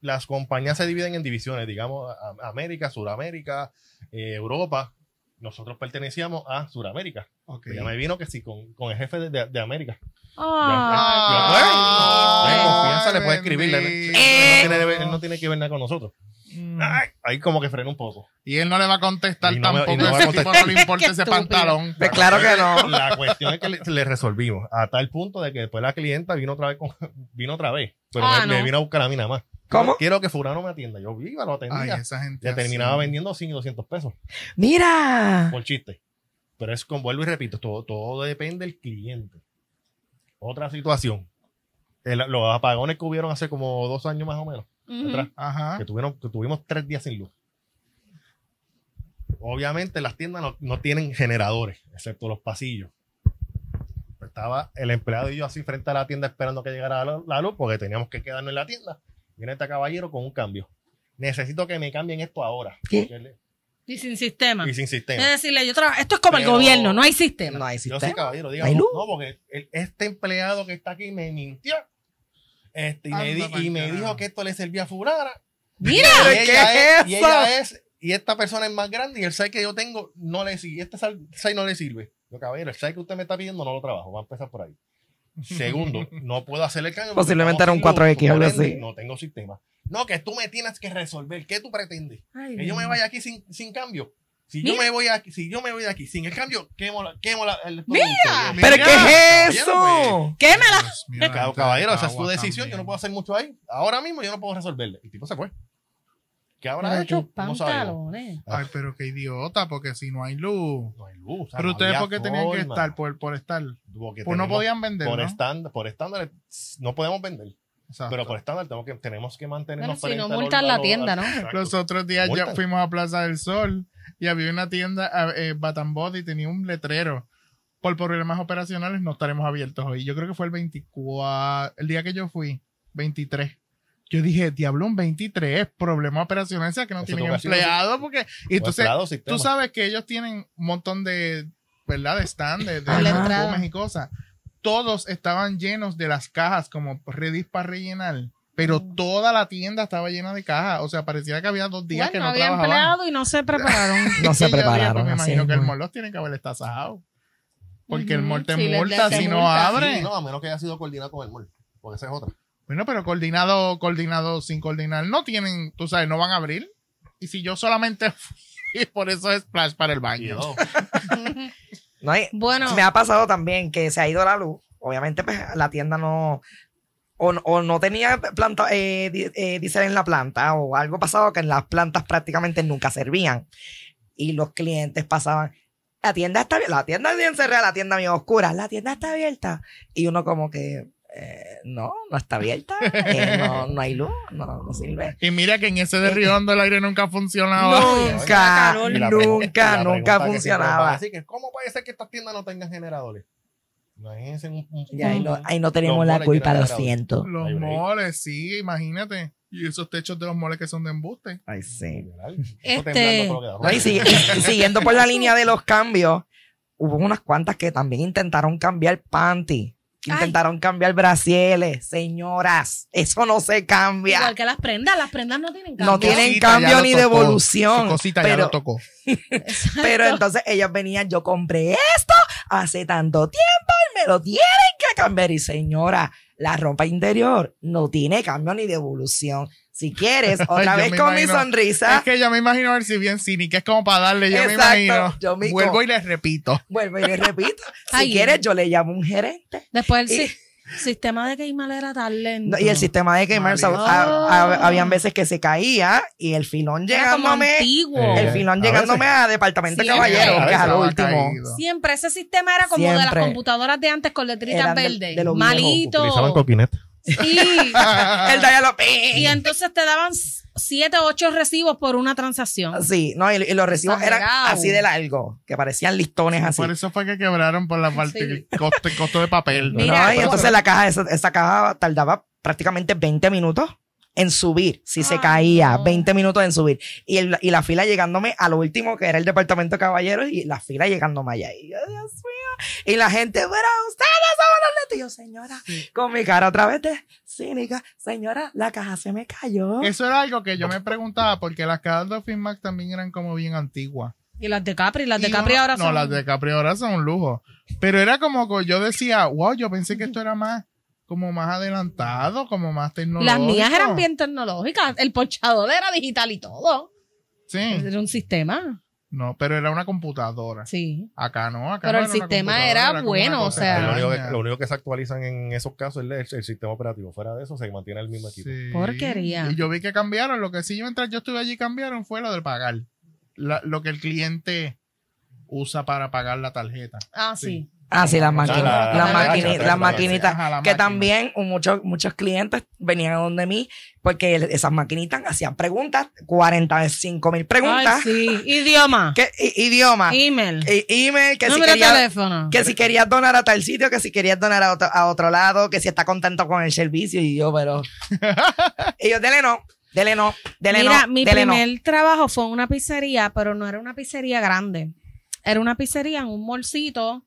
las compañías se dividen en divisiones, digamos, a- América, Suramérica, eh, Europa. Nosotros pertenecíamos a Suramérica. Ok. Ella me vino que sí, con, con el jefe de, de- de América. Ay, de confianza le puede escribir. Él, no tiene, él no tiene que ver nada con nosotros. Mm. Ay, ahí como que frena un poco. Y él no le va a contestar no tampoco. no me va a ese tipo contestar. no le importa ese estúpido. pantalón. Pues claro que no. La cuestión es que le, le resolvimos a tal punto de que después la clienta vino otra vez con, vino otra vez, pero Ah, me, me no. vino a buscar a mí nada más. ¿Cómo? Quiero que fulano me atienda. Yo viva, lo atendía. Ay, esa gente. le terminaba vendiendo 100 y 200 pesos Mira. por chiste. Pero es con vuelvo y repito, todo, todo depende del cliente. Otra situación. El- los apagones que hubieron hace como dos años más o menos. Atrás, Ajá. que, tuvieron, que tuvimos tres días sin luz. Obviamente las tiendas no, no tienen generadores, excepto los pasillos. Estaba el empleado y yo así frente a la tienda esperando que llegara la, la luz porque teníamos que quedarnos en la tienda. Viene este caballero con un cambio. Necesito que me cambien esto ahora. ¿Qué? porque le- Y sin sistema. Y sin Es sistema. decirle, yo trabajo. Esto es como el gobierno, no hay sistema. No hay Yo sistema. caballero, diga, ¿Hay no, porque el- este empleado que está aquí me mintió. Este, y me, di- y dijo que esto le servía a fulana. Mira, Y ¿Pero ella qué es y eso? ella es, y esta persona es más grande y el site que yo tengo no le sirve. Este sal- site no le sirve. Yo, caballero, el site que usted me está pidiendo no lo trabajo. Va a empezar por ahí. Segundo, no puedo hacer el cambio. Posiblemente era un sin luz, 4X o algo así. No tengo sistema. No, que tú me tienes que resolver. ¿Qué tú pretendes? Ay, Que yo me vaya aquí sin, sin cambio. Si yo me voy aquí, si yo me voy de aquí sin el cambio, quemo, la, quemo la, el Mira. ¿Pero Mira, qué es caballero, eso? Quémela. Dios mío, Cab- la Caballero, esa es agua decisión. Yo no puedo hacer mucho ahí. Ahora mismo yo no puedo resolverle. El tipo se fue. ¿Qué habrá Pero hecho? tus No sabemos. pantalones. Ay, pero qué idiota, porque si no hay luz. No hay luz. o sea, Pero no ustedes, ¿por qué tenían que estar? Por, por estar. Porque Pues no podían vender, Por ¿no? estándar, por estándar no podemos vender. Exacto. Pero por estándar tenemos que, tenemos que mantenernos Bueno, si no multan la tienda, ¿no? Exacto. Los otros días ya fuimos a Plaza del Sol y había una tienda, eh, Batambot, y tenía un letrero. Por problemas operacionales no estaremos abiertos hoy. Yo creo que fue el 24, el día que yo fui, 23. Yo dije, diablo, un 23, problema operacional, o sea que no Eso tienen empleados, porque... Y entonces, tú sabes que ellos tienen un montón de, ¿verdad? De stand, de, de y cosas. Todos estaban llenos de las cajas como ready para rellenar, pero Mm. toda la tienda estaba llena de cajas. O sea, parecía que había dos días Bueno, que no había trabajaban. empleado y no se prepararon. No se prepararon. pues me imagino que el mall los tiene que haber tasajado. Porque el mall te sí, multa si no abre. Sí, no, a menos que haya sido coordinado con el mall. Porque esa es otra. Bueno, pero coordinado, coordinado sin coordinar, no tienen, tú sabes, no van a abrir. Y si yo solamente fui, por eso es splash para el baño. no, hay- Bueno, Me ha pasado también que se ha ido la luz. Obviamente, pues la tienda no. O, no- o no tenía planta, eh, eh, diésel en la planta, o algo pasado que en las plantas prácticamente nunca servían. Y los clientes pasaban. La tienda está abierta, la tienda es bien cerrada, la tienda bien oscura, la tienda está abierta. Y uno, como que, eh, no, no está abierta, eh, no, no hay luz, no, no sirve. Y mira que en ese de Río Hondo el aire nunca funcionaba. Nunca, nunca, nunca funcionaba. decir que, ¿Cómo puede ser que estas tiendas no tengan generadores? Imagínense un, un- Y ahí no, ahí no tenemos la culpa, lo siento. Los moles, sí, imagínate. Y esos techos de los moles que son de embuste. Ay, sí. Este-. No, y, si- y siguiendo por la línea de los cambios, hubo unas cuantas que también intentaron cambiar panty, Ay. intentaron cambiar brasieles. Señoras, eso no se cambia. igual que las prendas, las prendas no tienen cambio. No tienen Cosita, cambio ni tocó. devolución. Su cosita ya pero, lo tocó. Pero entonces ellas venían, yo compré esto hace tanto tiempo y me lo tienen que cambiar. Y señora, la ropa interior no tiene cambio ni devolución. Si quieres, otra vez con mi sonrisa, Es que yo me imagino a ver si bien cínica, es como para darle, yo me imagino. Yo me- Vuelvo y les repito. vuelvo y le repito. Si Ay. quieres, yo le llamo a un gerente. Después el Y- sistema de Keymar era tan lento. No, y el sistema de a- a- habían veces que se caía y el filón era como llegándome, antiguo. el Eh, filón a llegándome veces. a departamento de Siempre. caballeros, que es al último. caído. Siempre ese sistema era como de las computadoras de antes con letritas verdes. Malito. Utilizaban coquinet. Sí. El diálogo. y entonces te daban siete o ocho recibos por una transacción. Sí, no, y, y los recibos eran así de largo, que parecían listones así. Por eso fue que quebraron por la parte Sí. el costo, de papel. Mira, No, y pero- entonces la caja, esa, esa caja tardaba prácticamente 20 minutos en subir, si se Ay, caía, no. 20 minutos en subir. Y, el- y la fila llegándome a lo último, que era el departamento de caballeros, y la fila llegándome allá. Y yo, Dios mío. Y la gente, pero ustedes son los netos. Y yo, señora, con mi cara otra vez de cínica, señora, la caja se me cayó. Eso era algo que yo me preguntaba, porque las cajas de Finmax también eran como bien antiguas. Y las de Capri, las de Y Capri uno- ahora no, son. las de Capri ahora son un lujo. Pero era como que yo decía, wow, yo pensé que esto era más como más adelantado, como más tecnológico. Las mías eran bien tecnológicas. El ponchador era digital y todo. Sí. Era un sistema. No, pero era una computadora. Sí. Acá no, acá Pero no el era sistema era bueno, o sea. lo, único que, extraña. lo único que se actualizan en esos casos es el, el sistema operativo. Fuera de eso, se mantiene el mismo equipo. Sí. Porquería. Y yo vi que cambiaron. Lo que sí, mientras yo estuve allí, cambiaron fue lo del pagar. La- lo que el cliente usa para pagar la tarjeta. Ah, Sí. sí. Ah, sí, las la- máquinas. la- Las la- maquini- la- las la- maquinitas. Ajá, Que máquina. también muchos, muchos clientes venían a donde mí porque esas maquinitas hacían preguntas, 45 mil preguntas. Ay, sí. Idioma. ¿Qué, i- idioma? Email. e- email, que si, Número de querías, teléfono. que si querías donar a tal sitio, que si querías donar a otro, a otro lado, que si está contento con el servicio. Y yo, pero. y yo, dele no, dele no, dele Mira, no, mi dele no. primer trabajo fue en una pizzería, pero no era una pizzería grande. Era una pizzería en un molcito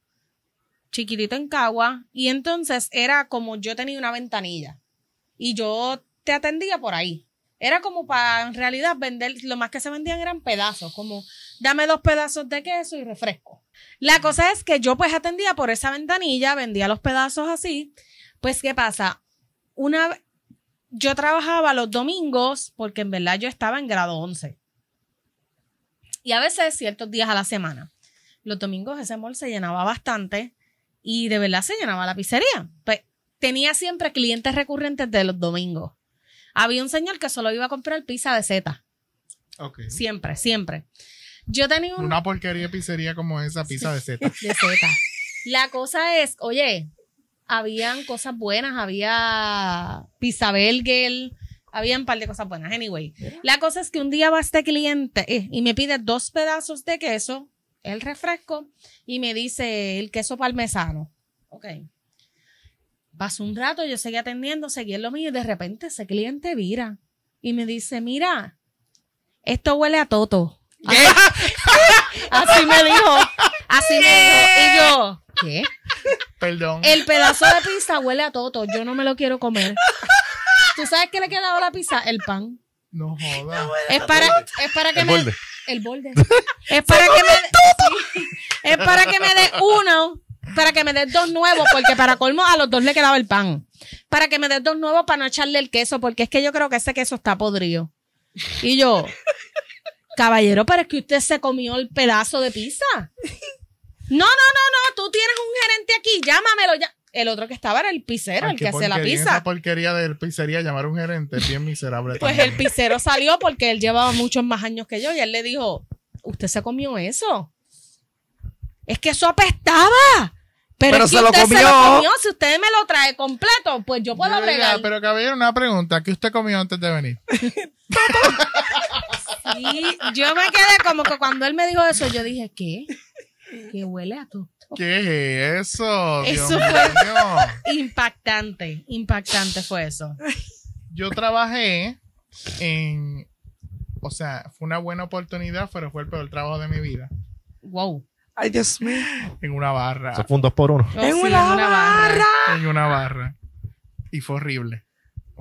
chiquitito en Cagua. Y entonces era como yo tenía una ventanilla. Y yo te atendía por ahí. Era como para en realidad vender, lo más que se vendían eran pedazos, como dame dos pedazos de queso y refresco. La cosa es que yo pues atendía por esa ventanilla, vendía los pedazos así. Pues, ¿qué pasa? Una, yo trabajaba los domingos porque en verdad yo estaba en grado 11. Y a veces ciertos días a la semana. Los domingos ese mall se llenaba bastante y de verdad se llenaba la pizzería. Pues tenía siempre clientes recurrentes de los domingos. Había un señor que solo iba a comprar pizza de zeta. Ok. Siempre, siempre. Yo tenía un... Una porquería de pizzería como esa pizza de zeta. de zeta. La cosa es, oye, habían cosas buenas, había pizza belgel, había un par de cosas buenas. Anyway, la cosa es que un día va este cliente eh, y me pide dos pedazos de queso, el refresco, y me dice el queso parmesano. Ok. Pasó un rato, yo seguí atendiendo, seguí en lo mío, y de repente ese cliente vira y me dice, mira, esto huele a toto. Así me dijo, así me dijo. Y yo, ¿qué? Perdón. El pedazo de pizza huele a toto. Yo no me lo quiero comer. ¿Tú sabes qué le quedaba a la pizza? El pan. No joda. Es para, es para que me. El borde. Es para que me. sí. es para que me dé uno. Para que me des dos nuevos, porque para colmo a los dos le quedaba el pan. Para que me des dos nuevos para no echarle el queso, porque es que yo creo que ese queso está podrido. Y yo, caballero, pero es que usted se comió el pedazo de pizza. No, no, no, no, tú tienes un gerente aquí, llámamelo ya. El otro que estaba era el pizzero, el que hace la pizza. Esa porquería de pizzería llamar a un gerente es bien miserable. Pues también. el pizzero salió porque él llevaba muchos más años que yo y él le dijo, ¿usted se comió eso? Es que eso apestaba. Pero, Pero es que se lo usted se lo comió. comió. Si usted me lo trae completo, pues yo puedo bregar. Pero caballero, una pregunta. ¿Qué usted comió antes de venir? Sí, yo me quedé como que cuando él me dijo eso, yo dije, ¿qué? Que huele a todo. ¿Qué es eso? Dios Eso fue- mío. Impactante, impactante fue eso. Yo trabajé en... O sea, fue una buena oportunidad, pero fue el peor trabajo de mi vida. Wow. Ay, Dios mío. En una barra. Eso fue un dos por uno. Oh, en sí, una, barra. barra. en una barra. Y fue horrible.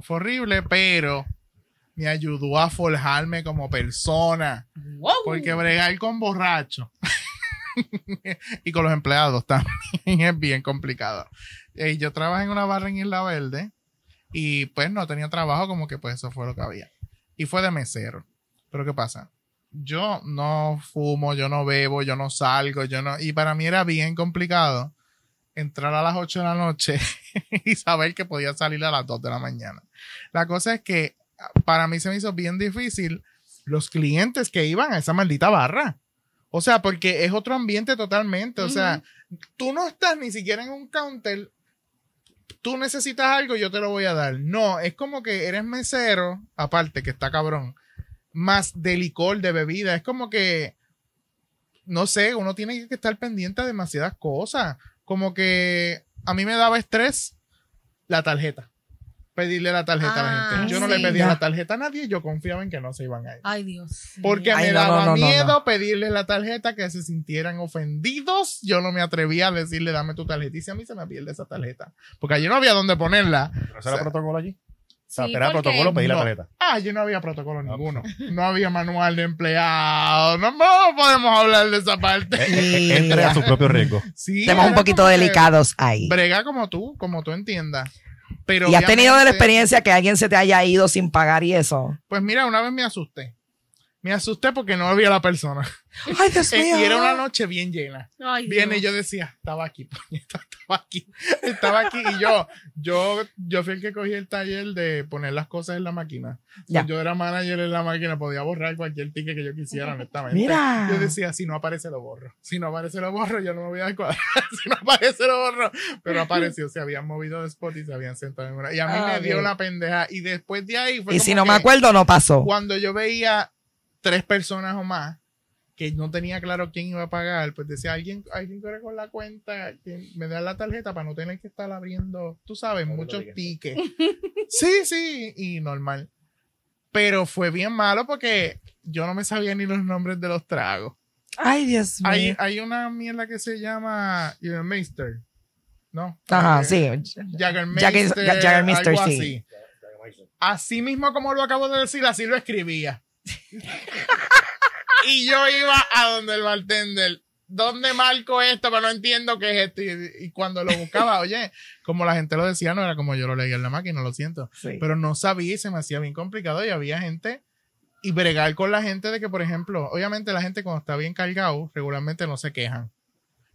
Fue horrible, pero me ayudó a forjarme como persona. Wow. Porque bregar con borrachos y con los empleados también es bien complicado. Eh, yo trabajé en una barra en Isla Verde y pues no tenía trabajo, como que pues eso fue lo que había. Y fue de mesero. Pero ¿qué pasa? Yo no fumo, yo no bebo, yo no salgo, yo no... Y para mí era bien complicado entrar a las 8 de la noche y saber que podía salir a las 2 de la mañana. La cosa es que para mí se me hizo bien difícil los clientes que iban a esa maldita barra. O sea, porque es otro ambiente totalmente. O sea, tú no estás ni siquiera en un counter. Tú necesitas algo, yo te lo voy a dar. No, es como que eres mesero, aparte que está cabrón, más de licor, de bebida. Es como que, no sé, uno tiene que estar pendiente de demasiadas cosas. Como que a mí me daba estrés la tarjeta. Pedirle la tarjeta a la Ah, gente. Yo no sí. le pedía Ya. la tarjeta a nadie, yo confiaba en que no se iban a ir. Ay, Dios. Porque Ay, me no, daba no, no, no, miedo no. pedirle la tarjeta, que se sintieran ofendidos. Yo no me atrevía a decirle, dame tu tarjeta. Y si a mí se me pierde esa tarjeta. Porque allí no había dónde ponerla. ¿Pero ese era Sí. protocolo allí? O sea, Sí, era protocolo pedir la No. tarjeta. Ah, yo no había protocolo ninguno. No había manual de empleado. No, no podemos hablar de esa parte. Eh, Entre a su propio riesgo. Sí, Estamos un poquito delicados ahí. Brega como tú, como tú entiendas. Pero ¿Y has tenido de la experiencia que alguien se te haya ido sin pagar y eso? Pues mira, una vez me asusté. Me asusté porque no había la persona. Ay, Dios Eh, y era una noche bien llena. Ay, Viene y yo decía, estaba aquí, puñeta, estaba aquí, estaba aquí. Y yo, yo, yo fui el que cogí el taller de poner las cosas en la máquina. Ya. Yo era manager en la máquina, podía borrar cualquier ticket que yo quisiera, honestamente. Mira. Yo decía, si no aparece, lo borro. Si no aparece, lo borro, yo no me voy a dar cuadrar. si no aparece, lo borro. Pero apareció, se habían movido de spot y se habían sentado en una. Y a mí Ah, me dio ok. una pendeja. Y después de ahí fue Y como si no me que acuerdo, no pasó. Cuando yo veía tres personas o más que no tenía claro quién iba a pagar, pues decía, alguien, alguien corre con la cuenta, me da la tarjeta para no tener que estar abriendo, tú sabes, muchos tickets. sí, sí, y normal. Pero fue bien malo porque yo no me sabía ni los nombres de los tragos. Ay, Dios mío. Hay, hay una mierda que se llama Jägermeister. ¿No? Ajá, Eh, sí. Algo sí. así. Así mismo como lo acabo de decir, así lo escribía. Y yo iba a donde el bartender. ¿Dónde marco esto? Pero no entiendo qué es esto. Y, y cuando lo buscaba, oye, como la gente lo decía, no era como yo lo leía en la máquina, lo siento. Sí. Pero no sabía y se me hacía bien complicado y había gente y bregar con la gente de que, por ejemplo, obviamente la gente cuando está bien cargado, regularmente no se quejan.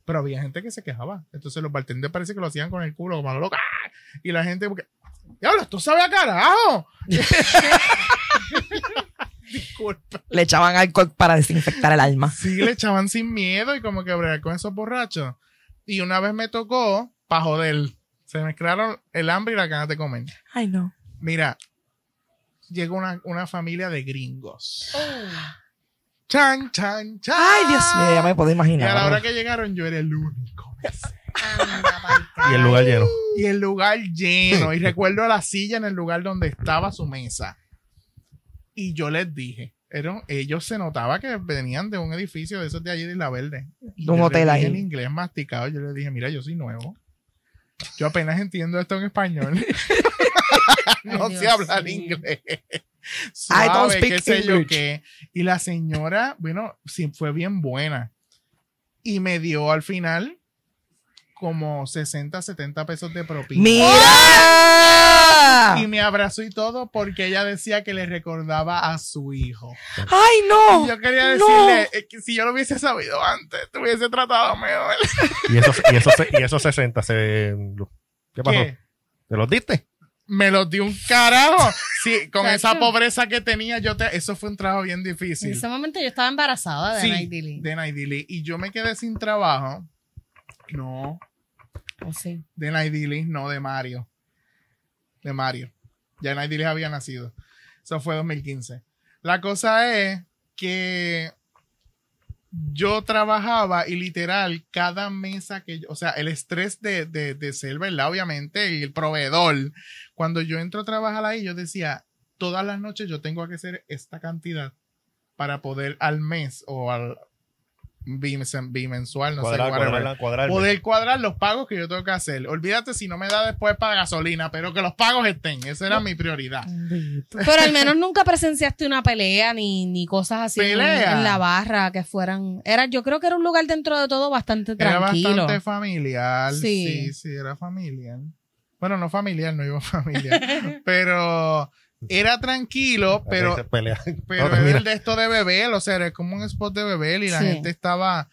Pero había gente que se quejaba. Entonces los bartenders parece que lo hacían con el culo, como a lo loco. ¡Ah! Y la gente, porque, diablo, esto sabe a carajo. Disculpa. Le echaban alcohol para desinfectar el alma. Sí, le echaban sin miedo y como que bregar con esos borrachos. Y una vez me tocó, para joder, se mezclaron el hambre y la ganas de comer. Ay, no. Mira, llegó una, una familia de gringos. Oh. Chan, chan, chan. Ay, Dios mío, ya me puedo Y a la imaginar. hora que llegaron, yo era el único. Y el lugar lleno. Y el lugar lleno. Y recuerdo la silla en el lugar donde estaba su mesa. Y yo les dije, eran, ellos se notaba que venían de un edificio de esos de allí de Isla Verde. Y De un yo les hotel dije ahí. En inglés masticado, yo les dije, mira, yo soy nuevo. Yo apenas entiendo esto en español. no Ay, sé hablar inglés. I don't Suave, speak qué sé yo English. qué. Y la señora, bueno, sí fue bien buena. Y me dio al final como 60, 70 pesos de propina. ¡Mira! Y me abrazó y todo porque ella decía que le recordaba a su hijo. ¡Ay, no! Y yo quería no. decirle eh, que si yo lo hubiese sabido antes, te hubiese tratado mejor. Y esos, y esos, y esos 60 se. ¿Qué pasó? ¿Qué? ¿Te los diste? Me los dio un carajo. Sí, con esa pobreza que tenía, yo te, eso fue un trabajo bien En difícil. ese momento yo estaba embarazada de Sí, Night Dilly. de Naidili. Y yo me quedé sin trabajo. No, Oh, de Naidili, no de Mario. De Mario. Ya Naidili había nacido. Eso fue 2015. La cosa es que yo trabajaba y literal cada mesa que yo, o sea, el estrés de, de, de ser, ¿verdad? Obviamente, el proveedor. Cuando yo entro a trabajar ahí, yo decía, todas las noches yo tengo que hacer esta cantidad para poder al mes o al bimensual, no Cuadrar, sé, whatever, cuadrar, cuadrar. poder cuadrar los pagos que yo tengo que hacer. Olvídate si no me da después para gasolina, pero que los pagos estén. Esa era mi prioridad. Pero al menos nunca presenciaste una pelea ni, ni cosas así en, Pelea. en la barra que fueran. Era, yo creo que era un lugar dentro de todo bastante Era tranquilo. bastante familiar. Sí. Sí. sí, era familiar. Bueno, no familiar, no iba familiar. pero era tranquilo, pero, pero No, era el de esto de beber, o sea, era como un spot de beber y la Sí. gente estaba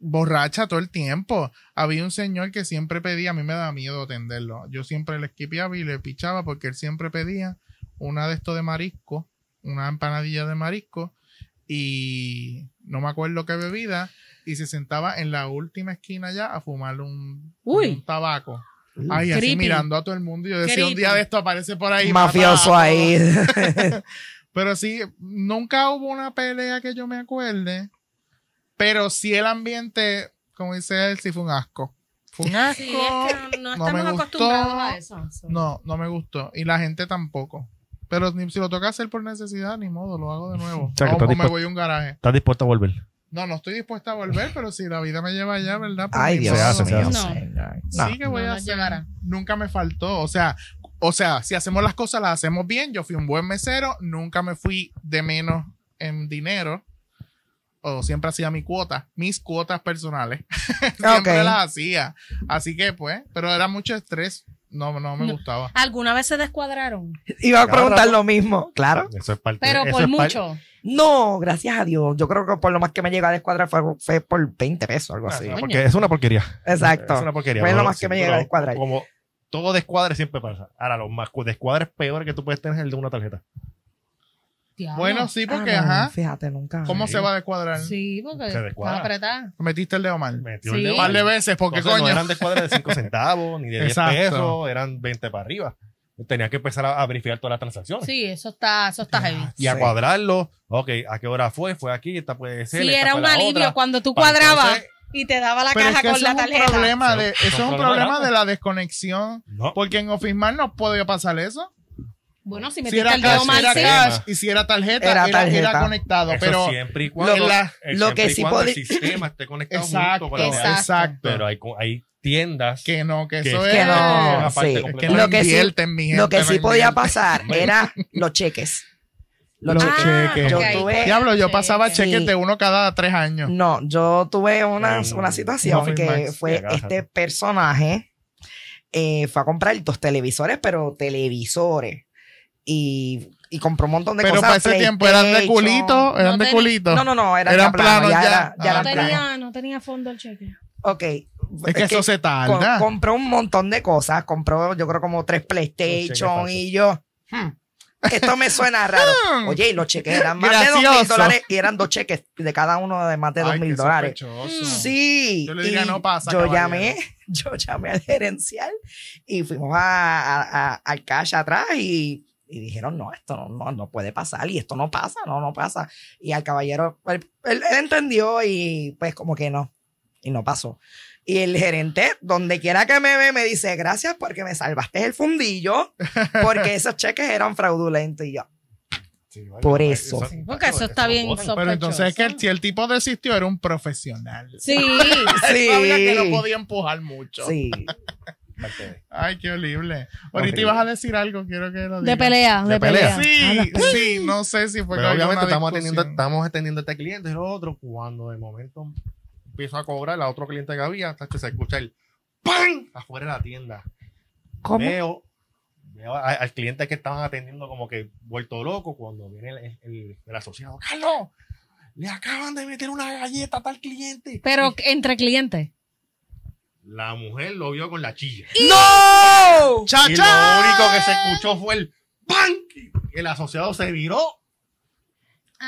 borracha todo el tiempo. Había un señor que siempre pedía, a mí me daba miedo atenderlo. Yo siempre le esquipeaba y le pichaba porque él siempre pedía una de esto de marisco, una empanadilla de marisco y no me acuerdo qué bebida y se sentaba en la última esquina ya a fumar un, Uy. un tabaco. Ay, así mirando a todo el mundo. Y yo decía, un día de esto aparece por ahí. Mafioso ahí. Pero sí, nunca hubo una pelea que yo me acuerde. Pero sí el ambiente, como dice él, sí fue un asco. Fue un asco. Sí, es que no, me estamos gustó. acostumbrados a eso. So. No, no me gustó. Y la gente tampoco. Pero ni- si lo toca hacer por necesidad, ni modo, lo hago de nuevo. O sea, que o, estás o me voy a un garaje. ¿Estás dispuesto a volver? No, no estoy dispuesta a volver, pero si la vida me lleva allá, ¿verdad? Pues Ay, Dios mío. No. Sí, que voy No a hacer. llegará. Nunca me faltó. O sea, o sea, si hacemos las cosas, las hacemos bien. Yo fui un buen mesero, nunca me fui de menos en dinero. O siempre hacía mi cuota, mis cuotas personales. siempre Ok. las hacía. Así que, pues, pero era mucho estrés. No, no me No. gustaba. ¿Alguna vez se descuadraron? Iba a preguntar lo mismo, claro. Eso es parte Pero eso por es par- mucho. No, gracias a Dios. Yo creo que por lo más que me llegó a descuadrar fue, fue por 20 pesos, algo así. porquería, es una porquería. Exacto. Es una porquería. Fue lo más que me llega a descuadrar. Como todo descuadre siempre pasa. Ahora, los más descuadres peores que tú puedes tener es el de una tarjeta. Diablo. Bueno, sí, porque, Ah, no, ajá. Fíjate, nunca. ¿Cómo Sí. se va a descuadrar? Sí, porque Se descuadra. apretada. Metiste el dedo mal. Metió Sí. el dedo Un par de veces, porque Entonces, coño. no eran descuadres de 5 centavos, ni de 10 Exacto. pesos, eran 20 para arriba. Tenía que empezar a, a verificar todas las transacciones. Sí, eso está, eso está heavy. Y a Sí. cuadrarlo, ok, ¿a qué hora fue? Fue aquí, esta puede ser. Sí, esta era un la alivio otra. cuando tú cuadrabas entonces- y te daba la Pero es caja que con eso la es un tarjeta. problema de, eso es un problema de la desconexión. No, Porque en Office no podía pasar eso. Bueno, si Si metiste era el cash, mal, era sí. cash. Y si era tarjeta, Era era, era tarjeta. conectado. eso pero siempre y cuando, lo- la- lo siempre que y sí cuando podi- el sistema esté conectado exacto, junto con la Exacto. otra. exacto. Pero hay, hay tiendas que no, que que, eso que es. no, una parte sí. Que no Lo que sí- mi gente. Lo que no sí podía invierten. pasar era los cheques. Los, Los cheques. cheques. Yo ok. tuve- Diablo, yo pasaba Sí. cheques de uno cada tres años. No, yo tuve una, En una situación Office que Max. fue este personaje eh, fue a comprar dos televisores, pero televisores. Y, y compró un montón de Pero cosas. para ese tiempo eran de culito, eran No de culito. No, no, no, eran, Eran planos, planos ya, ya. era- ya No eran tenía, no tenía fondo el cheque. Ok. Es que eso se tarda. Com- compró un montón de cosas. Compró, yo creo, como tres PlayStation. Y yo, hmm, esto me suena raro. Oye, y los cheques eran más de dos mil Gracioso. dólares. Y eran dos cheques de cada uno de más de dos mil dólares. Sí. Yo le diría, no pasa, Yo caballero. llamé, yo llamé al gerencial y fuimos a, a- a- al cash atrás y, y dijeron, no, esto no, no, no puede pasar y esto no pasa, no, no pasa. Y al caballero, él, él- él entendió y pues como que no, y no pasó. Y el gerente, donde quiera que me ve, me dice, gracias porque me salvaste el fundillo, porque esos cheques eran fraudulentos. Y yo, Sí, vale, Por eso. Sí, porque eso está bien botan. Pero entonces es que el- sospechoso. si el tipo desistió, era un profesional. Sí. sí, Sabía que no podía empujar mucho. sí. Ay, qué horrible. Ahorita ibas a decir algo, quiero que lo digas. De pelea, de, De pelea. pelea. Sí, sí, no sé si fue Pero obviamente estamos atendiendo, estamos atendiendo a este cliente y lo otro, cuando de momento empiezo a cobrar a otro cliente que había, tacho, se escucha el ¡PAM! afuera de la tienda. ¿Cómo? Veo, veo a- al cliente que estaban atendiendo como que vuelto loco cuando viene el, el- el asociado. ¡Carlos! Le acaban de meter una galleta a tal cliente. Pero entre clientes. La mujer lo vio con la chilla. ¡No! ¡Cha, Y cha! lo único que se escuchó fue el ¡PAM! El asociado se viró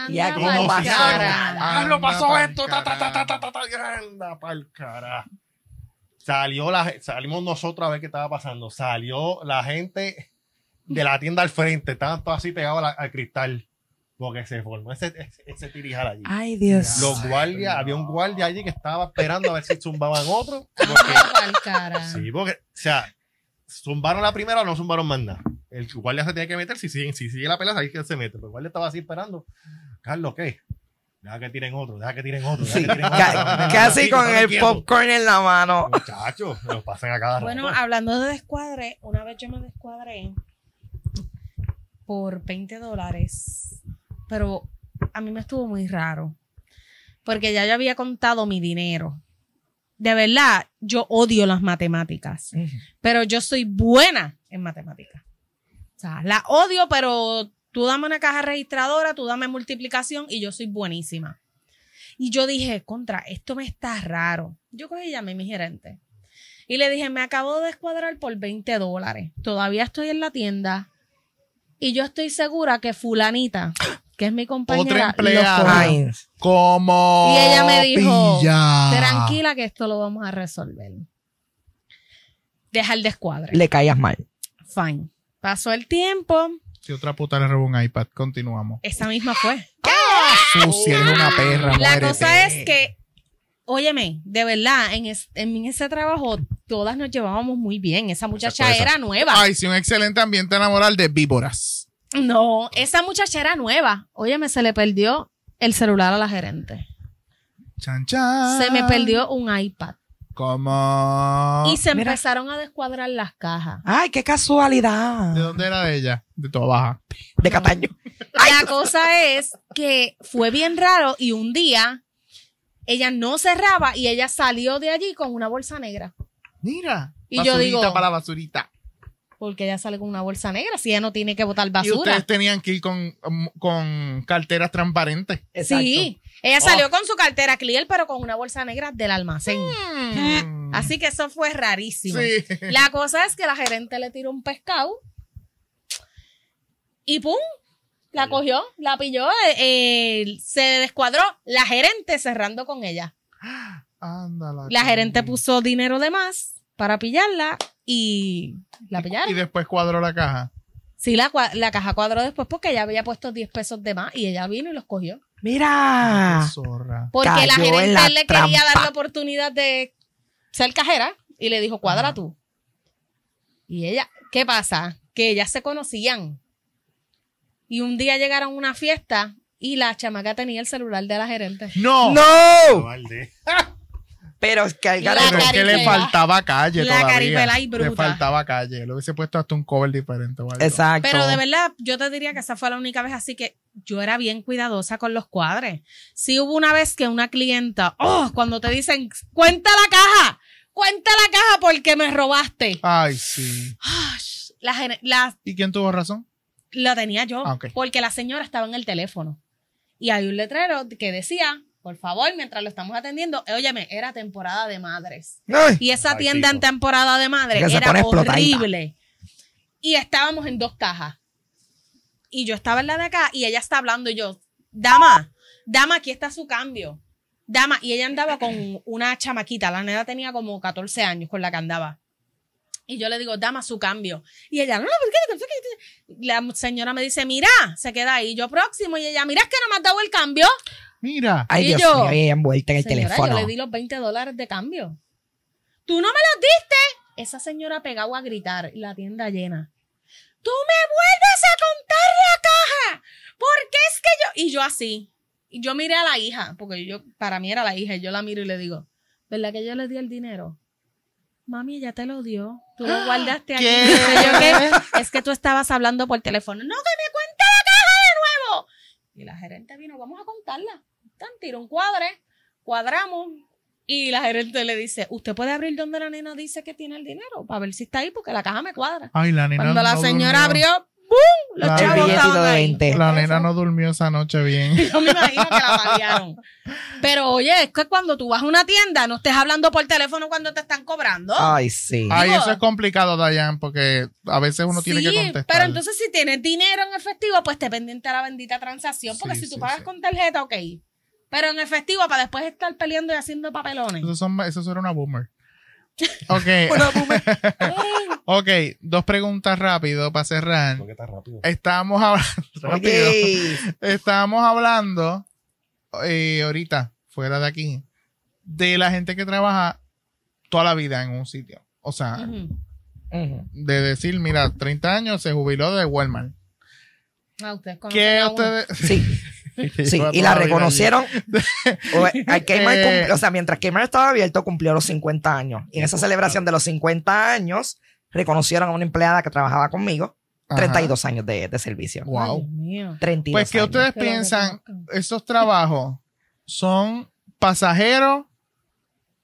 Y aquí Anda no pa'l pasó esto, ta, ta, ta, ta, ta, carajo. ta, ta, anda pa'l cara. Salió la, salimos nosotros a ver qué estaba pasando. Salió la gente de la tienda al frente, estaban todos así pegados al, al cristal. Porque se formó ese, ese, ese tirijal allí. Ay, Dios. Los guardias, había un guardia allí que estaba esperando a ver si zumbaban otro. Porque, Anda pa'l cara. sí, porque, o sea, zumbaron la primera o no zumbaron más nada. El guardia se tiene que meter, si sigue, si sigue la pelea, ahí que se mete. Pero el guardia estaba así esperando. Carlos, ¿qué? Deja que tiren otro, deja que tiren otro. Deja Sí, que tiren otro. ca- casi con el pop popcorn en la mano. Muchachos, lo pasan a cada rato. Bueno, hablando de descuadre, una vez yo me descuadré por 20 dólares, pero a mí me estuvo muy raro, porque ya yo había contado mi dinero. De verdad, yo odio las matemáticas, pero yo soy buena en matemáticas. Sea, la odio, pero tú dame una caja registradora, tú dame multiplicación y yo soy buenísima. Y yo dije, contra, esto me está raro. Yo cogí y llamé a mi gerente. Y le dije, me acabo de descuadrar por 20 dólares. Todavía estoy en la tienda. Y yo estoy segura que fulanita, que es mi compañera, Otra empleada. Como. Y ella me dijo, pilla. Tranquila que esto lo vamos a resolver. Deja el descuadre. le caías mal. Fine. Pasó el tiempo. Si otra puta le robó un iPad, continuamos. Esa misma fue. Sucia, eres una perra. La muérete. cosa es que, óyeme, de verdad, en, es- en ese trabajo todas nos llevábamos muy bien. Esa muchacha Esa- era nueva. Ay, sí, un excelente ambiente laboral de víboras. No, esa muchacha era nueva. Óyeme, se le perdió el celular a la gerente. Chan, chan. Se me perdió un iPad. Como. Y se Mira. empezaron a descuadrar las cajas. Ay, qué casualidad. ¿De dónde era de ella? De toda baja. De Cataño. La cosa es que fue bien raro y un día ella no cerraba y ella salió de allí con una bolsa negra. Mira. Y yo basurita digo- para la basurita. Porque ella sale con una bolsa negra, si ella no tiene que botar Y basura. ustedes tenían que ir con, con carteras transparentes. Exacto. Sí, ella salió con su cartera clear, pero con una bolsa negra del almacén. Mm. Así que eso fue rarísimo. Sí. La cosa es que la gerente le tiró un pescado y ¡pum! La cogió, la pilló, eh, eh, se descuadró la gerente cerrando con ella. Ándala, La gerente puso dinero de más para pillarla y la Y pillaron. después cuadró la caja. Sí, la, la caja cuadró después porque ella había puesto 10 pesos de más y ella vino y los cogió. Mira. Zorra. Porque la Cayó gerente la le quería dar la oportunidad de ser cajera y le dijo, cuadra tú. Y ella, ¿qué pasa? Que ellas se conocían. Y un día llegaron a una fiesta y la chamaca tenía el celular de la gerente. No. ¡No! Pero es que al Pero es que le faltaba calle La todavía. caripela y bruta. Le faltaba calle. Le hubiese puesto hasta un cover diferente. o algo. Exacto. Pero de verdad, yo te diría que esa fue la única vez, así que yo era bien cuidadosa con los cuadres. Sí hubo una vez que una clienta, oh, cuando te dicen, cuenta la caja, cuenta la caja porque me robaste. Ay, sí. La, la, ¿Y quién tuvo razón? la tenía yo, Ah, porque la señora estaba en el teléfono. Y hay un letrero que decía, por favor, mientras lo estamos atendiendo, eh, óyeme, era temporada de madres. Ay, Y esa Ay, tienda en temporada de madres era horrible. Y estábamos en dos cajas. Y yo estaba en la de acá y ella está hablando y yo, dama, dama, aquí está su cambio. Dama, y ella andaba con una chamaquita, la nena tenía como 14 años con la que andaba. Y yo le digo, dama, su cambio. Y ella, no, no, ¿por qué? ¿Por qué? La señora me dice, mira, se queda ahí. Yo próximo. Y ella, mira, es que no me has dado el cambio. Mira. Ay, Y Dios yo, mío, ella envuelta en el Señora, teléfono. Yo le di los 20 dólares de cambio. ¿Tú no me los diste? Esa señora pegaba a gritar, la tienda llena. ¡Tú me vuelves a contar la caja! Porque es que yo. Y yo así. Y yo miré a la hija, porque yo, para mí era la hija, y yo la miro y le digo, ¿verdad que yo le di el dinero? Mami, ella te lo dio. Tú lo guardaste aquí. Yo. Es que tú estabas hablando por teléfono. ¡No, que me cuente la caja de nuevo! Y la gerente vino, vamos a contarla. Tan, tiró un cuadre, cuadramos. Y la gerente le dice, ¿usted puede abrir donde la nena dice que tiene el dinero? Para ver si está ahí, porque la caja me cuadra. Ay, la nena Cuando la no señora durmió. abrió, ¡bum! Los La chavos estaban ahí. 20. La nena no durmió esa noche bien. Yo me imagino que la paliaron. Pero oye, es que cuando tú vas a una tienda, no estés hablando por teléfono cuando te están cobrando. Ay, sí. Ay, Digo- eso es complicado, Dayan, porque a veces uno tiene que contestar. Pero entonces si tienes dinero en efectivo, pues te pendiente a la bendita transacción. Porque Sí, si tú sí, pagas sí. con tarjeta, ok. Pero en efectivo, para después estar peleando y haciendo papelones. Eso, son, eso era una boomer. Ok. Una boomer. ok, dos preguntas rápido para cerrar. ¿Por qué tan rápido? Estábamos hablando. rápido. Estábamos hablando eh, ahorita, fuera de aquí, de la gente que trabaja toda la vida en un sitio. O sea, de decir, mira, 30 años se jubiló de Walmart. Ah, ustedes conocen ¿Qué ustedes? Sí, sí. Y la reconocieron. Al Kmart Eh. o sea, mientras Kmart estaba abierto, cumplió los 50 años. Y en esa celebración de los 50 años, reconocieron a una empleada que trabajaba conmigo. Ajá. 32 años de, de servicio. Wow. Dios mío. 32 Pues, ¿qué años. ustedes piensan? ¿Esos trabajos son pasajeros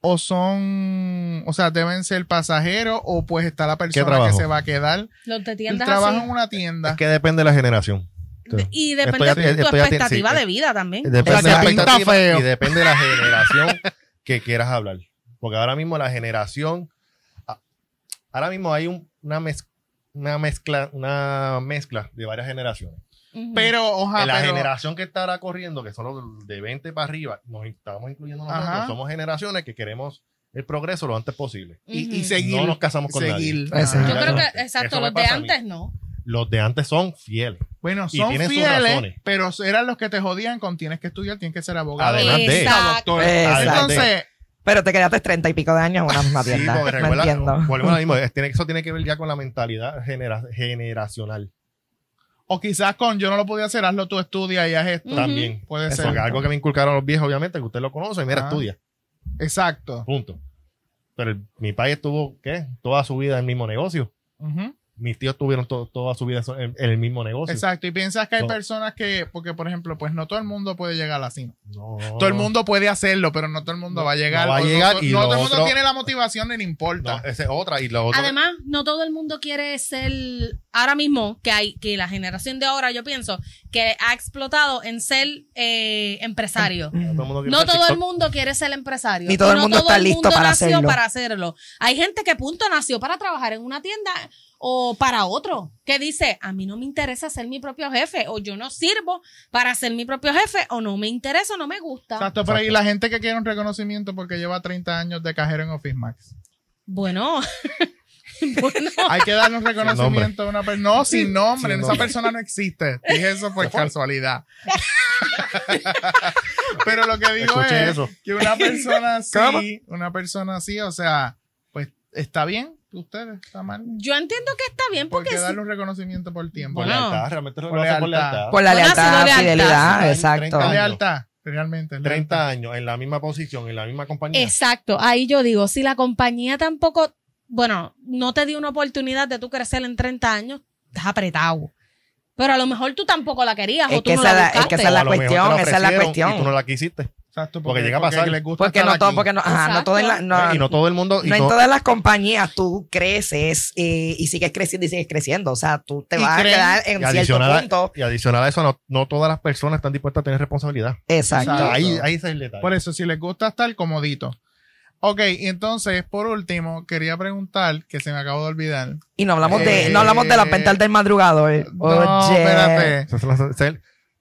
o son, o sea, deben ser pasajeros o pues está la persona que se va a quedar? Los de El tiendas trabajo así. en una tienda. Es que depende de la generación. Y depende de tu expectativa sí, de vida también. Depende de la expectativa feo. y depende de la generación que quieras hablar. Porque ahora mismo la generación, ah, ahora mismo hay un- una, mez- una mezcla, una mezcla de varias generaciones. Ujú. Pero, ojalá. La generación que está ahora corriendo, que son los de 20 para arriba, nos estamos incluyendo nosotros, Ajá. somos generaciones que queremos el progreso lo antes posible. y, y seguir. No nos casamos con seguir. nadie. Yo creo que, exacto, los de antes no. Los de antes son fieles. Bueno, Y son tienen sus fieles, razones. pero eran los que te jodían con tienes que estudiar, tienes que ser abogado. Además de- Exacto. doctor. Exacto. Entonces, Pero te quedaste 30 y pico de años en una misma Sí, tienda. porque no recuerda, entiendo. volvemos a lo mismo, eso tiene que ver ya con la mentalidad genera- generacional. o quizás con yo no lo podía hacer, hazlo tú, estudia y haz esto. También. Puede ser. Porque algo que me inculcaron los viejos, obviamente, que usted lo conoce, mira, Ah. estudia. Exacto. Punto. Pero el- mi país estuvo, ¿qué? Toda su vida en el mismo negocio. Ujú. Mis tíos tuvieron to- toda su vida en, en el mismo negocio. Exacto, y piensas que hay No. personas que, porque por ejemplo, pues no todo el mundo puede llegar así. No. Todo el mundo puede hacerlo, pero no todo el mundo No, va a llegar. no va a llegar no, y no lo todo el mundo otro- tiene la motivación ni le importa. No, esa es otra. Y lo otro. Además, no todo el mundo quiere ser ahora mismo que hay que la generación de ahora yo pienso que ha explotado en ser eh, empresario. todo el mundo quiere No ser todo el mundo quiere ser empresario. Ni todo el no mundo está listo para nació hacerlo. para hacerlo. Hay gente que punto nació para trabajar en una tienda o para otro, que dice, a mí no me interesa ser mi propio jefe, o yo no sirvo para ser mi propio jefe, o no me interesa, o no me gusta. Exacto, pero y Exacto. la gente que quiere un reconocimiento porque lleva 30 años de cajero en Office Max. Bueno, bueno, Hay que darle un reconocimiento a una persona. No, sin nombre. Sin esa persona no existe. Dije eso por casualidad. Pero lo que digo Escuché es eso. que una persona así, una persona así, o sea, pues está bien. Ustedes, está mal. yo entiendo que está bien ¿Por porque qué si- darle un reconocimiento por tiempo? Por Bueno. lealtad, realmente lo Por hace por lealtad. lealtad. Por la lealtad, lealtad, fidelidad, sí. exacto. Treinta Es años. lealtad, realmente. es 30 lealtad. años en la misma posición, en la misma compañía. Exacto, ahí yo digo, si la compañía tampoco, bueno, no te dio una oportunidad de tú crecer en 30 años, estás apretado. Pero a lo mejor tú tampoco la querías Es o tú que no esa la es la- es que esa es la cuestión, esa es la cuestión. Y tú no la quisiste. Exacto, Porque llega a pasar. les gusta Porque estar no todo, aquí. porque no, ajá, no todo en la, no, y no todo el mundo. y no en todas las compañías tú creces eh, y sigues creciendo y sigues creciendo. O sea, tú te vas creen- a quedar y en cierto a, punto. y adicional a eso, no, no todas las personas están dispuestas a tener responsabilidad. Exacto. Ahí, ahí es el detalle. Por eso, si les gusta estar comodito. Ok, y entonces, por último, quería preguntar, que se me acabó de olvidar. Y no hablamos de, Eh, no hablamos de las ventas del madrugador. No, Oye. espérate.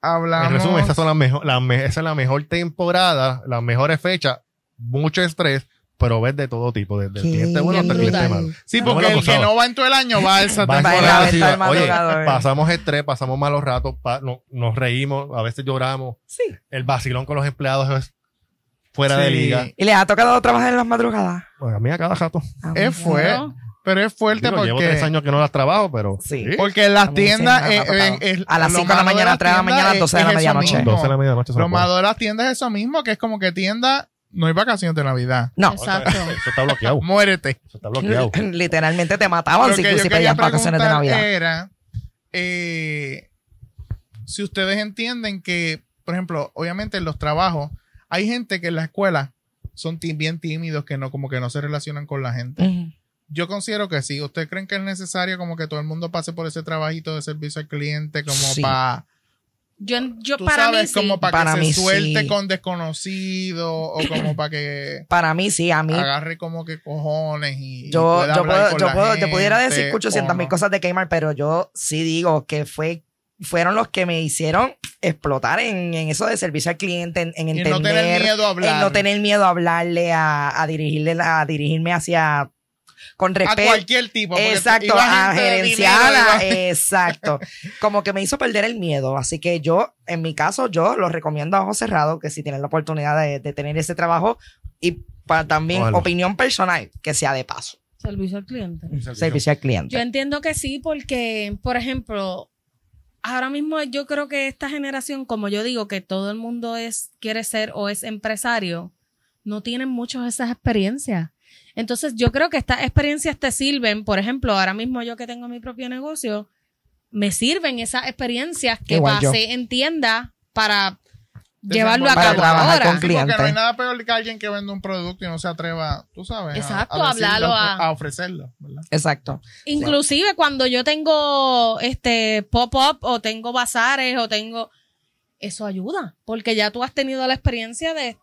Las- Hablamos. en resumen, esas son las mejor, la me- esa es la mejor temporada, las mejores fechas, mucho estrés, pero ves de todo tipo, desde el cliente bueno hasta el cliente malo. Sí, porque el que no va en todo el año va a esa temporada. oye, pasamos estrés, pasamos malos ratos, pa- no- nos reímos, a veces lloramos. Sí. El vacilón con los empleados es fuera de liga. ¿Y les ha tocado trabajar en las madrugadas? Bueno, a mí a cada rato. Ah, Es fuerte, Bueno. Pero es fuerte Digo, llevo tres porque, años que no las trabajo, pero Sí. porque en las sí tiendas, eh, eh, es- A las lo cinco de la mañana, las tres de la mañana, es- 12 de la medianoche. mismo. 12 de la medianoche. Lo malo de las tiendas es eso mismo, que es como que tienda, no hay vacaciones de Navidad. No, Exacto. Eso está bloqueado. Muérete. Eso está bloqueado. literalmente te mataban si, si pedías vacaciones de Navidad. Era eh, si ustedes entienden que, por ejemplo, obviamente en los trabajos, hay gente que en la escuela son bien tímidos, que no, como que no se relacionan con la gente. Ujú. Yo considero que sí. ¿Ustedes creen que es necesario como que todo el mundo pase por ese trabajito de servicio al cliente como Sí. para, Yo, yo tú para sabes, mí sí. como para, Para que mí se suelte sí. con desconocido o como para que Para mí sí, a mí. agarre como que cojones y, Yo, pueda yo, puedo, con yo, la puedo- yo pudiera gente, decir o 800 mil no. cosas de Kmart, pero yo sí digo que fue fueron los que me hicieron explotar en, en eso de servicio al cliente, en, en Y entender, no tener miedo a hablar. en no tener miedo a hablarle, a, a dirigirle, a dirigirme hacia con a respeto. cualquier tipo. Exacto, a dinero, a- iba- exacto. Como que me hizo perder el miedo. Así que yo, en mi caso, yo lo recomiendo a ojos cerrados que si tienen la oportunidad de, de tener ese trabajo y para también Ojalá. opinión personal, que sea de paso. Servicio al cliente. Servicio al cliente. Yo entiendo que sí, porque, por ejemplo, ahora mismo yo creo que esta generación, como yo digo, que todo el mundo es, quiere ser o es empresario, no tienen muchas de esas experiencias. Entonces, yo creo que estas experiencias te sirven, por ejemplo, ahora mismo yo que tengo mi propio negocio, me sirven esas experiencias que Igual yo. en tienda para llevarlo a Para cabo trabajar ahora. con Sí, porque no hay nada peor que alguien que vende un producto y no se atreva, tú sabes, a- Exacto, a, decirlo, hablarlo a- a ofrecerlo. ¿verdad? Exacto. Inclusive cuando yo tengo este pop-up o tengo bazares o tengo... Eso ayuda, porque ya tú has tenido la experiencia de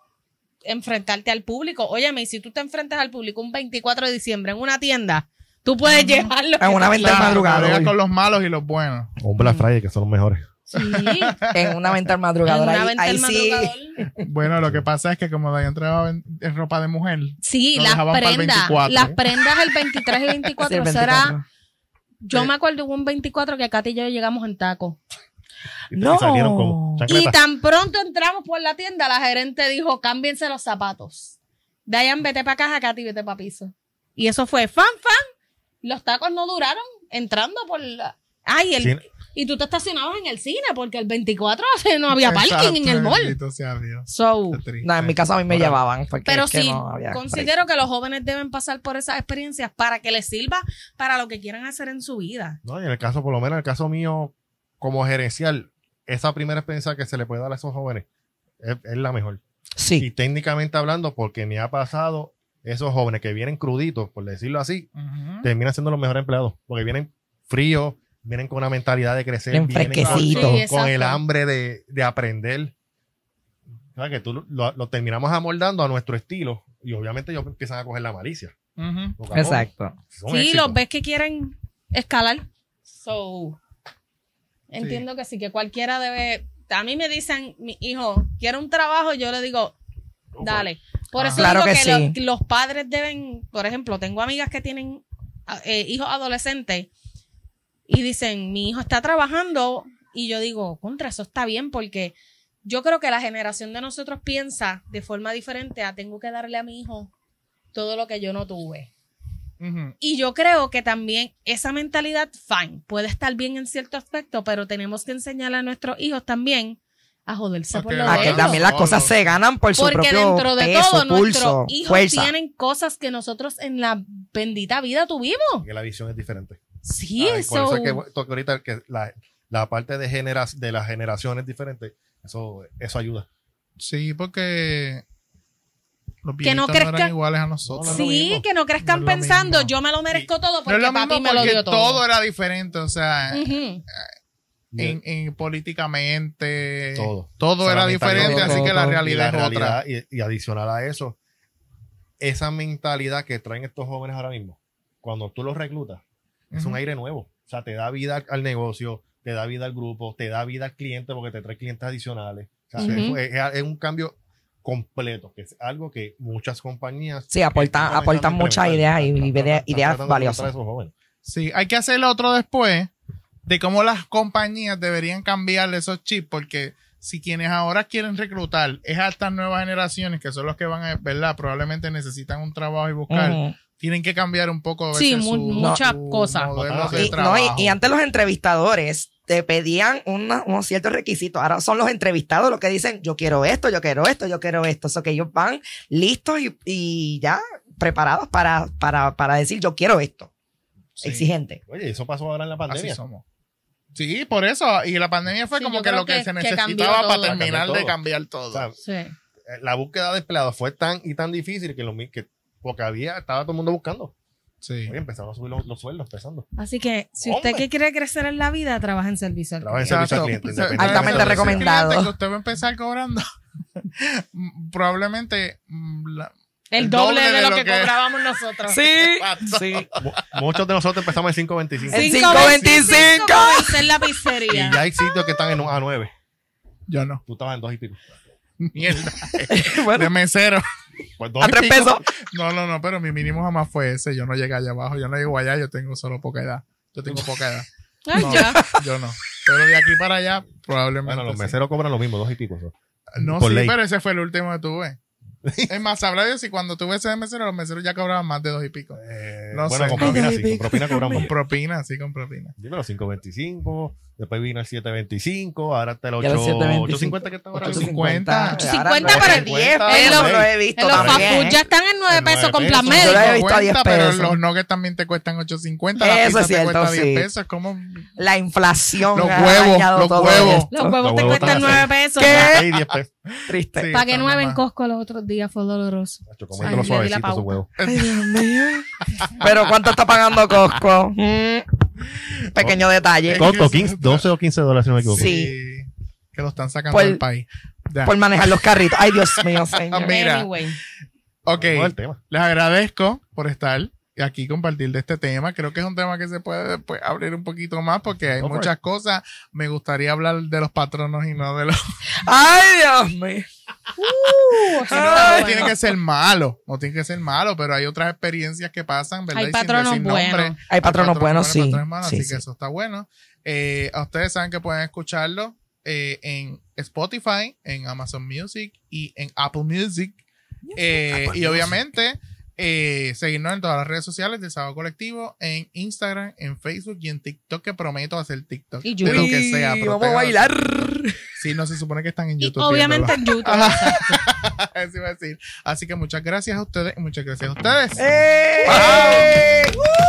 enfrentarte al público. Óyeme, y si tú te enfrentas al público un 24 de diciembre en una tienda, tú puedes llevarlo. En una venta Claro, madrugador. brega con los malos y los buenos. Un Black Friday, que son los mejores. Sí, En una venta al en madrugador. una Ahí, venta ahí al madrugador. Bueno, lo que pasa es que como Dayan trabajaba en, en ropa de mujer, Sí, las prendas. 24, Las prendas el 23 y 24 Sí, el será... 24. Yo me acuerdo hubo un 24 que Katy y yo llegamos en taco. Y, No. y salieron con Y tan pronto entramos por la tienda, la gerente dijo, cámbiense los zapatos. Dayan, vete para caja, Katy, vete para piso. Y eso fue fan, fan. Los tacos no duraron entrando por la... Ay, el, Sí, Y tú te estacionabas en el cine porque el 24 no había parking en el mall. bendito sea Dios. So. No, en mi casa a mí me llevaban. Porque pero es que sí, no había considero que los jóvenes deben pasar por esas experiencias para que les sirva para lo que quieran hacer en su vida. No, y en el caso, por lo menos en el caso mío, como gerencial, esa primera experiencia que se le puede dar a esos jóvenes es, es la mejor. Y Sí. técnicamente hablando, porque me ha pasado, esos jóvenes que vienen cruditos, por decirlo así, Ujú. terminan siendo los mejores empleados, porque vienen fríos, vienen con una mentalidad de crecer, Bien vienen con, fresquecitos. Sí, con el hambre de, de aprender. O sea, que tú lo, lo- terminamos amoldando a nuestro estilo y obviamente ellos empiezan a coger la malicia. A poco. Exacto. Sí, éxitos. los ves que quieren escalar. So, entiendo que sí, que cualquiera debe. A mí me dicen, mi hijo, quiere un trabajo, y yo le digo, dale. Por Ah. eso Claro digo que que, sí. los, los padres deben, por ejemplo, tengo amigas que tienen eh, hijos adolescentes y dicen, mi hijo está trabajando y yo digo, contra, eso está bien porque yo creo que la generación de nosotros piensa de forma diferente a tengo que darle a mi hijo todo lo que yo no tuve. Y yo creo que también esa mentalidad, fine, puede estar bien en cierto aspecto, pero tenemos que enseñarle a nuestros hijos también a joderse por Ok. lo A que también las cosas se ganan por su Porque propio dentro de peso, todo, nuestros hijos fuerza. tienen cosas que nosotros en la bendita vida tuvimos. Que la visión es diferente. Sí, Ay, por eso. eso es que toque ahorita que la, la parte de, genera, de las generaciones diferentes, eso, eso ayuda. Sí, porque los Que no viejitos no, crezca- eran iguales a nosotros. No, no, lo Sí, mismo. que no crezcan No pensando, yo me lo merezco todo porque lo papi mismo me lo dio todo. todo. era diferente, o sea, en, en políticamente, Todo. todo O sea, era diferente, así que la realidad la es otra. y, y adicional a eso, esa mentalidad que traen estos jóvenes ahora mismo, cuando tú los reclutas, es un aire nuevo. O sea, te da vida al negocio, te da vida al grupo, te da vida al cliente porque te trae clientes adicionales. O sea, Ujú. es, es- es un cambio completo, que es algo que muchas compañías Sí, aportan, aportan muchas ideas y ideas valiosas. Sí, hay que hacer otro después de cómo las compañías deberían cambiarle esos chips, porque si quienes ahora quieren reclutar es a estas nuevas generaciones, que son los que van a, ¿verdad? Probablemente necesitan un trabajo y buscar, tienen que cambiar un poco. a Sí, veces, muchas cosas. Y, no, y- trabajo. y antes los entrevistadores te pedían una- unos ciertos requisitos. Ahora son los entrevistados los que dicen, yo quiero esto, yo quiero esto, yo quiero esto. Eso que ellos van listos y, y ya preparados para, para, para decir, yo quiero esto. Sí, Exigente. Oye, eso pasó ahora en la así pandemia. somos. Sí, por eso. Y la pandemia fue Sí, como que lo que, que- se necesitaba para terminar de cambiar todo. O sea, Sí. eh, la búsqueda de empleados fue tan y tan difícil que, lo, que porque había, estaba todo el mundo buscando. Sí. Oye, empezaron a subir los, los sueldos, empezando. Así que si usted que quiere crecer en la vida, trabaja en servicio al Trabaja en cliente. servicio al cliente, Altamente recomendado. cliente que usted va a empezar cobrando probablemente mm, la- El, El doble, doble de, de lo lo que, que- cobrábamos nosotros. Sí, sí. Mu- Muchos de nosotros empezamos en 5.25. En Cinco 5.25. como dice en la Y pizzería. ya hay sitios que están en un A9. Yo no. Tú estabas en dos y pico. Mierda. bueno, De mesero. Pues dos a tres pico. pesos. No, no, no, pero mi mínimo jamás fue ese. Yo no llegué allá abajo. Yo no llego allá. Yo tengo solo poca edad. Yo tengo poca edad. Ay, No, ya. yo no. Pero de aquí para allá, probablemente. Bueno, los sí. meseros cobran lo mismo, dos y pico. so. No, por sí, ley. pero ese fue el último que tuve. Es más, sabrá Dios si cuando tuve ese de mesero, los meseros ya cobraban más de dos y pico. Eh, No bueno, sé. con propina sí, con propina cobramos. Con propina, sí, con propina. Dímelo, 5.25, después vino el 7.25, ahora está el Ya el 8, 7.25. 8.50 que está ahora. 8.50. 8.50 Ahora para el 10 50, pesos, lo he visto los fast food ya están en 9 En pesos con plan pesos. Yo lo he médico. visto a 10 pero pesos. los nuggets también te cuestan 8.50. La Eso pizza es te cierto, cuesta 10 sí. pesos. Es como... La inflación. Los huevos, los huevos. Los huevos te cuestan están 9 pesos. ¿Qué? Ahí 10 pesos. Triste. Están 9 en. Costco los otros días fue doloroso. Nacho, Ay, comiendo los le di la suavecitos esos pauta. huevos. Ay, Dios mío. Pero ¿cuánto está pagando Costco? Mm, Pequeño detalle. Costo 15, 12 o 15 dólares si no me equivoco. Sí. Que lo están sacando Por- del país. Ya. Por manejar los carritos. Ay, Dios mío, señor. Mira. Anyway. Ok. Les agradezco por estar aquí compartir de este tema. Creo que es un tema que se puede después abrir un poquito más porque hay muchas cosas. Me gustaría hablar de los patronos y no de los... Ay, Dios mío. Uh, no, tiene que ser malo, no tiene que ser malo, pero hay otras experiencias que pasan, ¿verdad? Hay patronos buenos. Hay patronos buenos, sí. patronos malos, Sí, así sí. que eso está bueno. Eh, ustedes saben que pueden escucharlo eh, en Spotify, en Amazon Music y en Apple Music. Eh, y obviamente eh, seguirnos en todas las redes sociales del Sábado Colectivo, en Instagram, en Facebook y en TikTok, que prometo hacer TikTok. Y de lo que sea. vamos a bailar. Sí, no se supone que están en Y YouTube. obviamente en YouTube. exacto. viéndolo. Eso iba a decir. Así que muchas gracias a ustedes y muchas gracias a ustedes. ¡Eh! Bye. ¡Uh!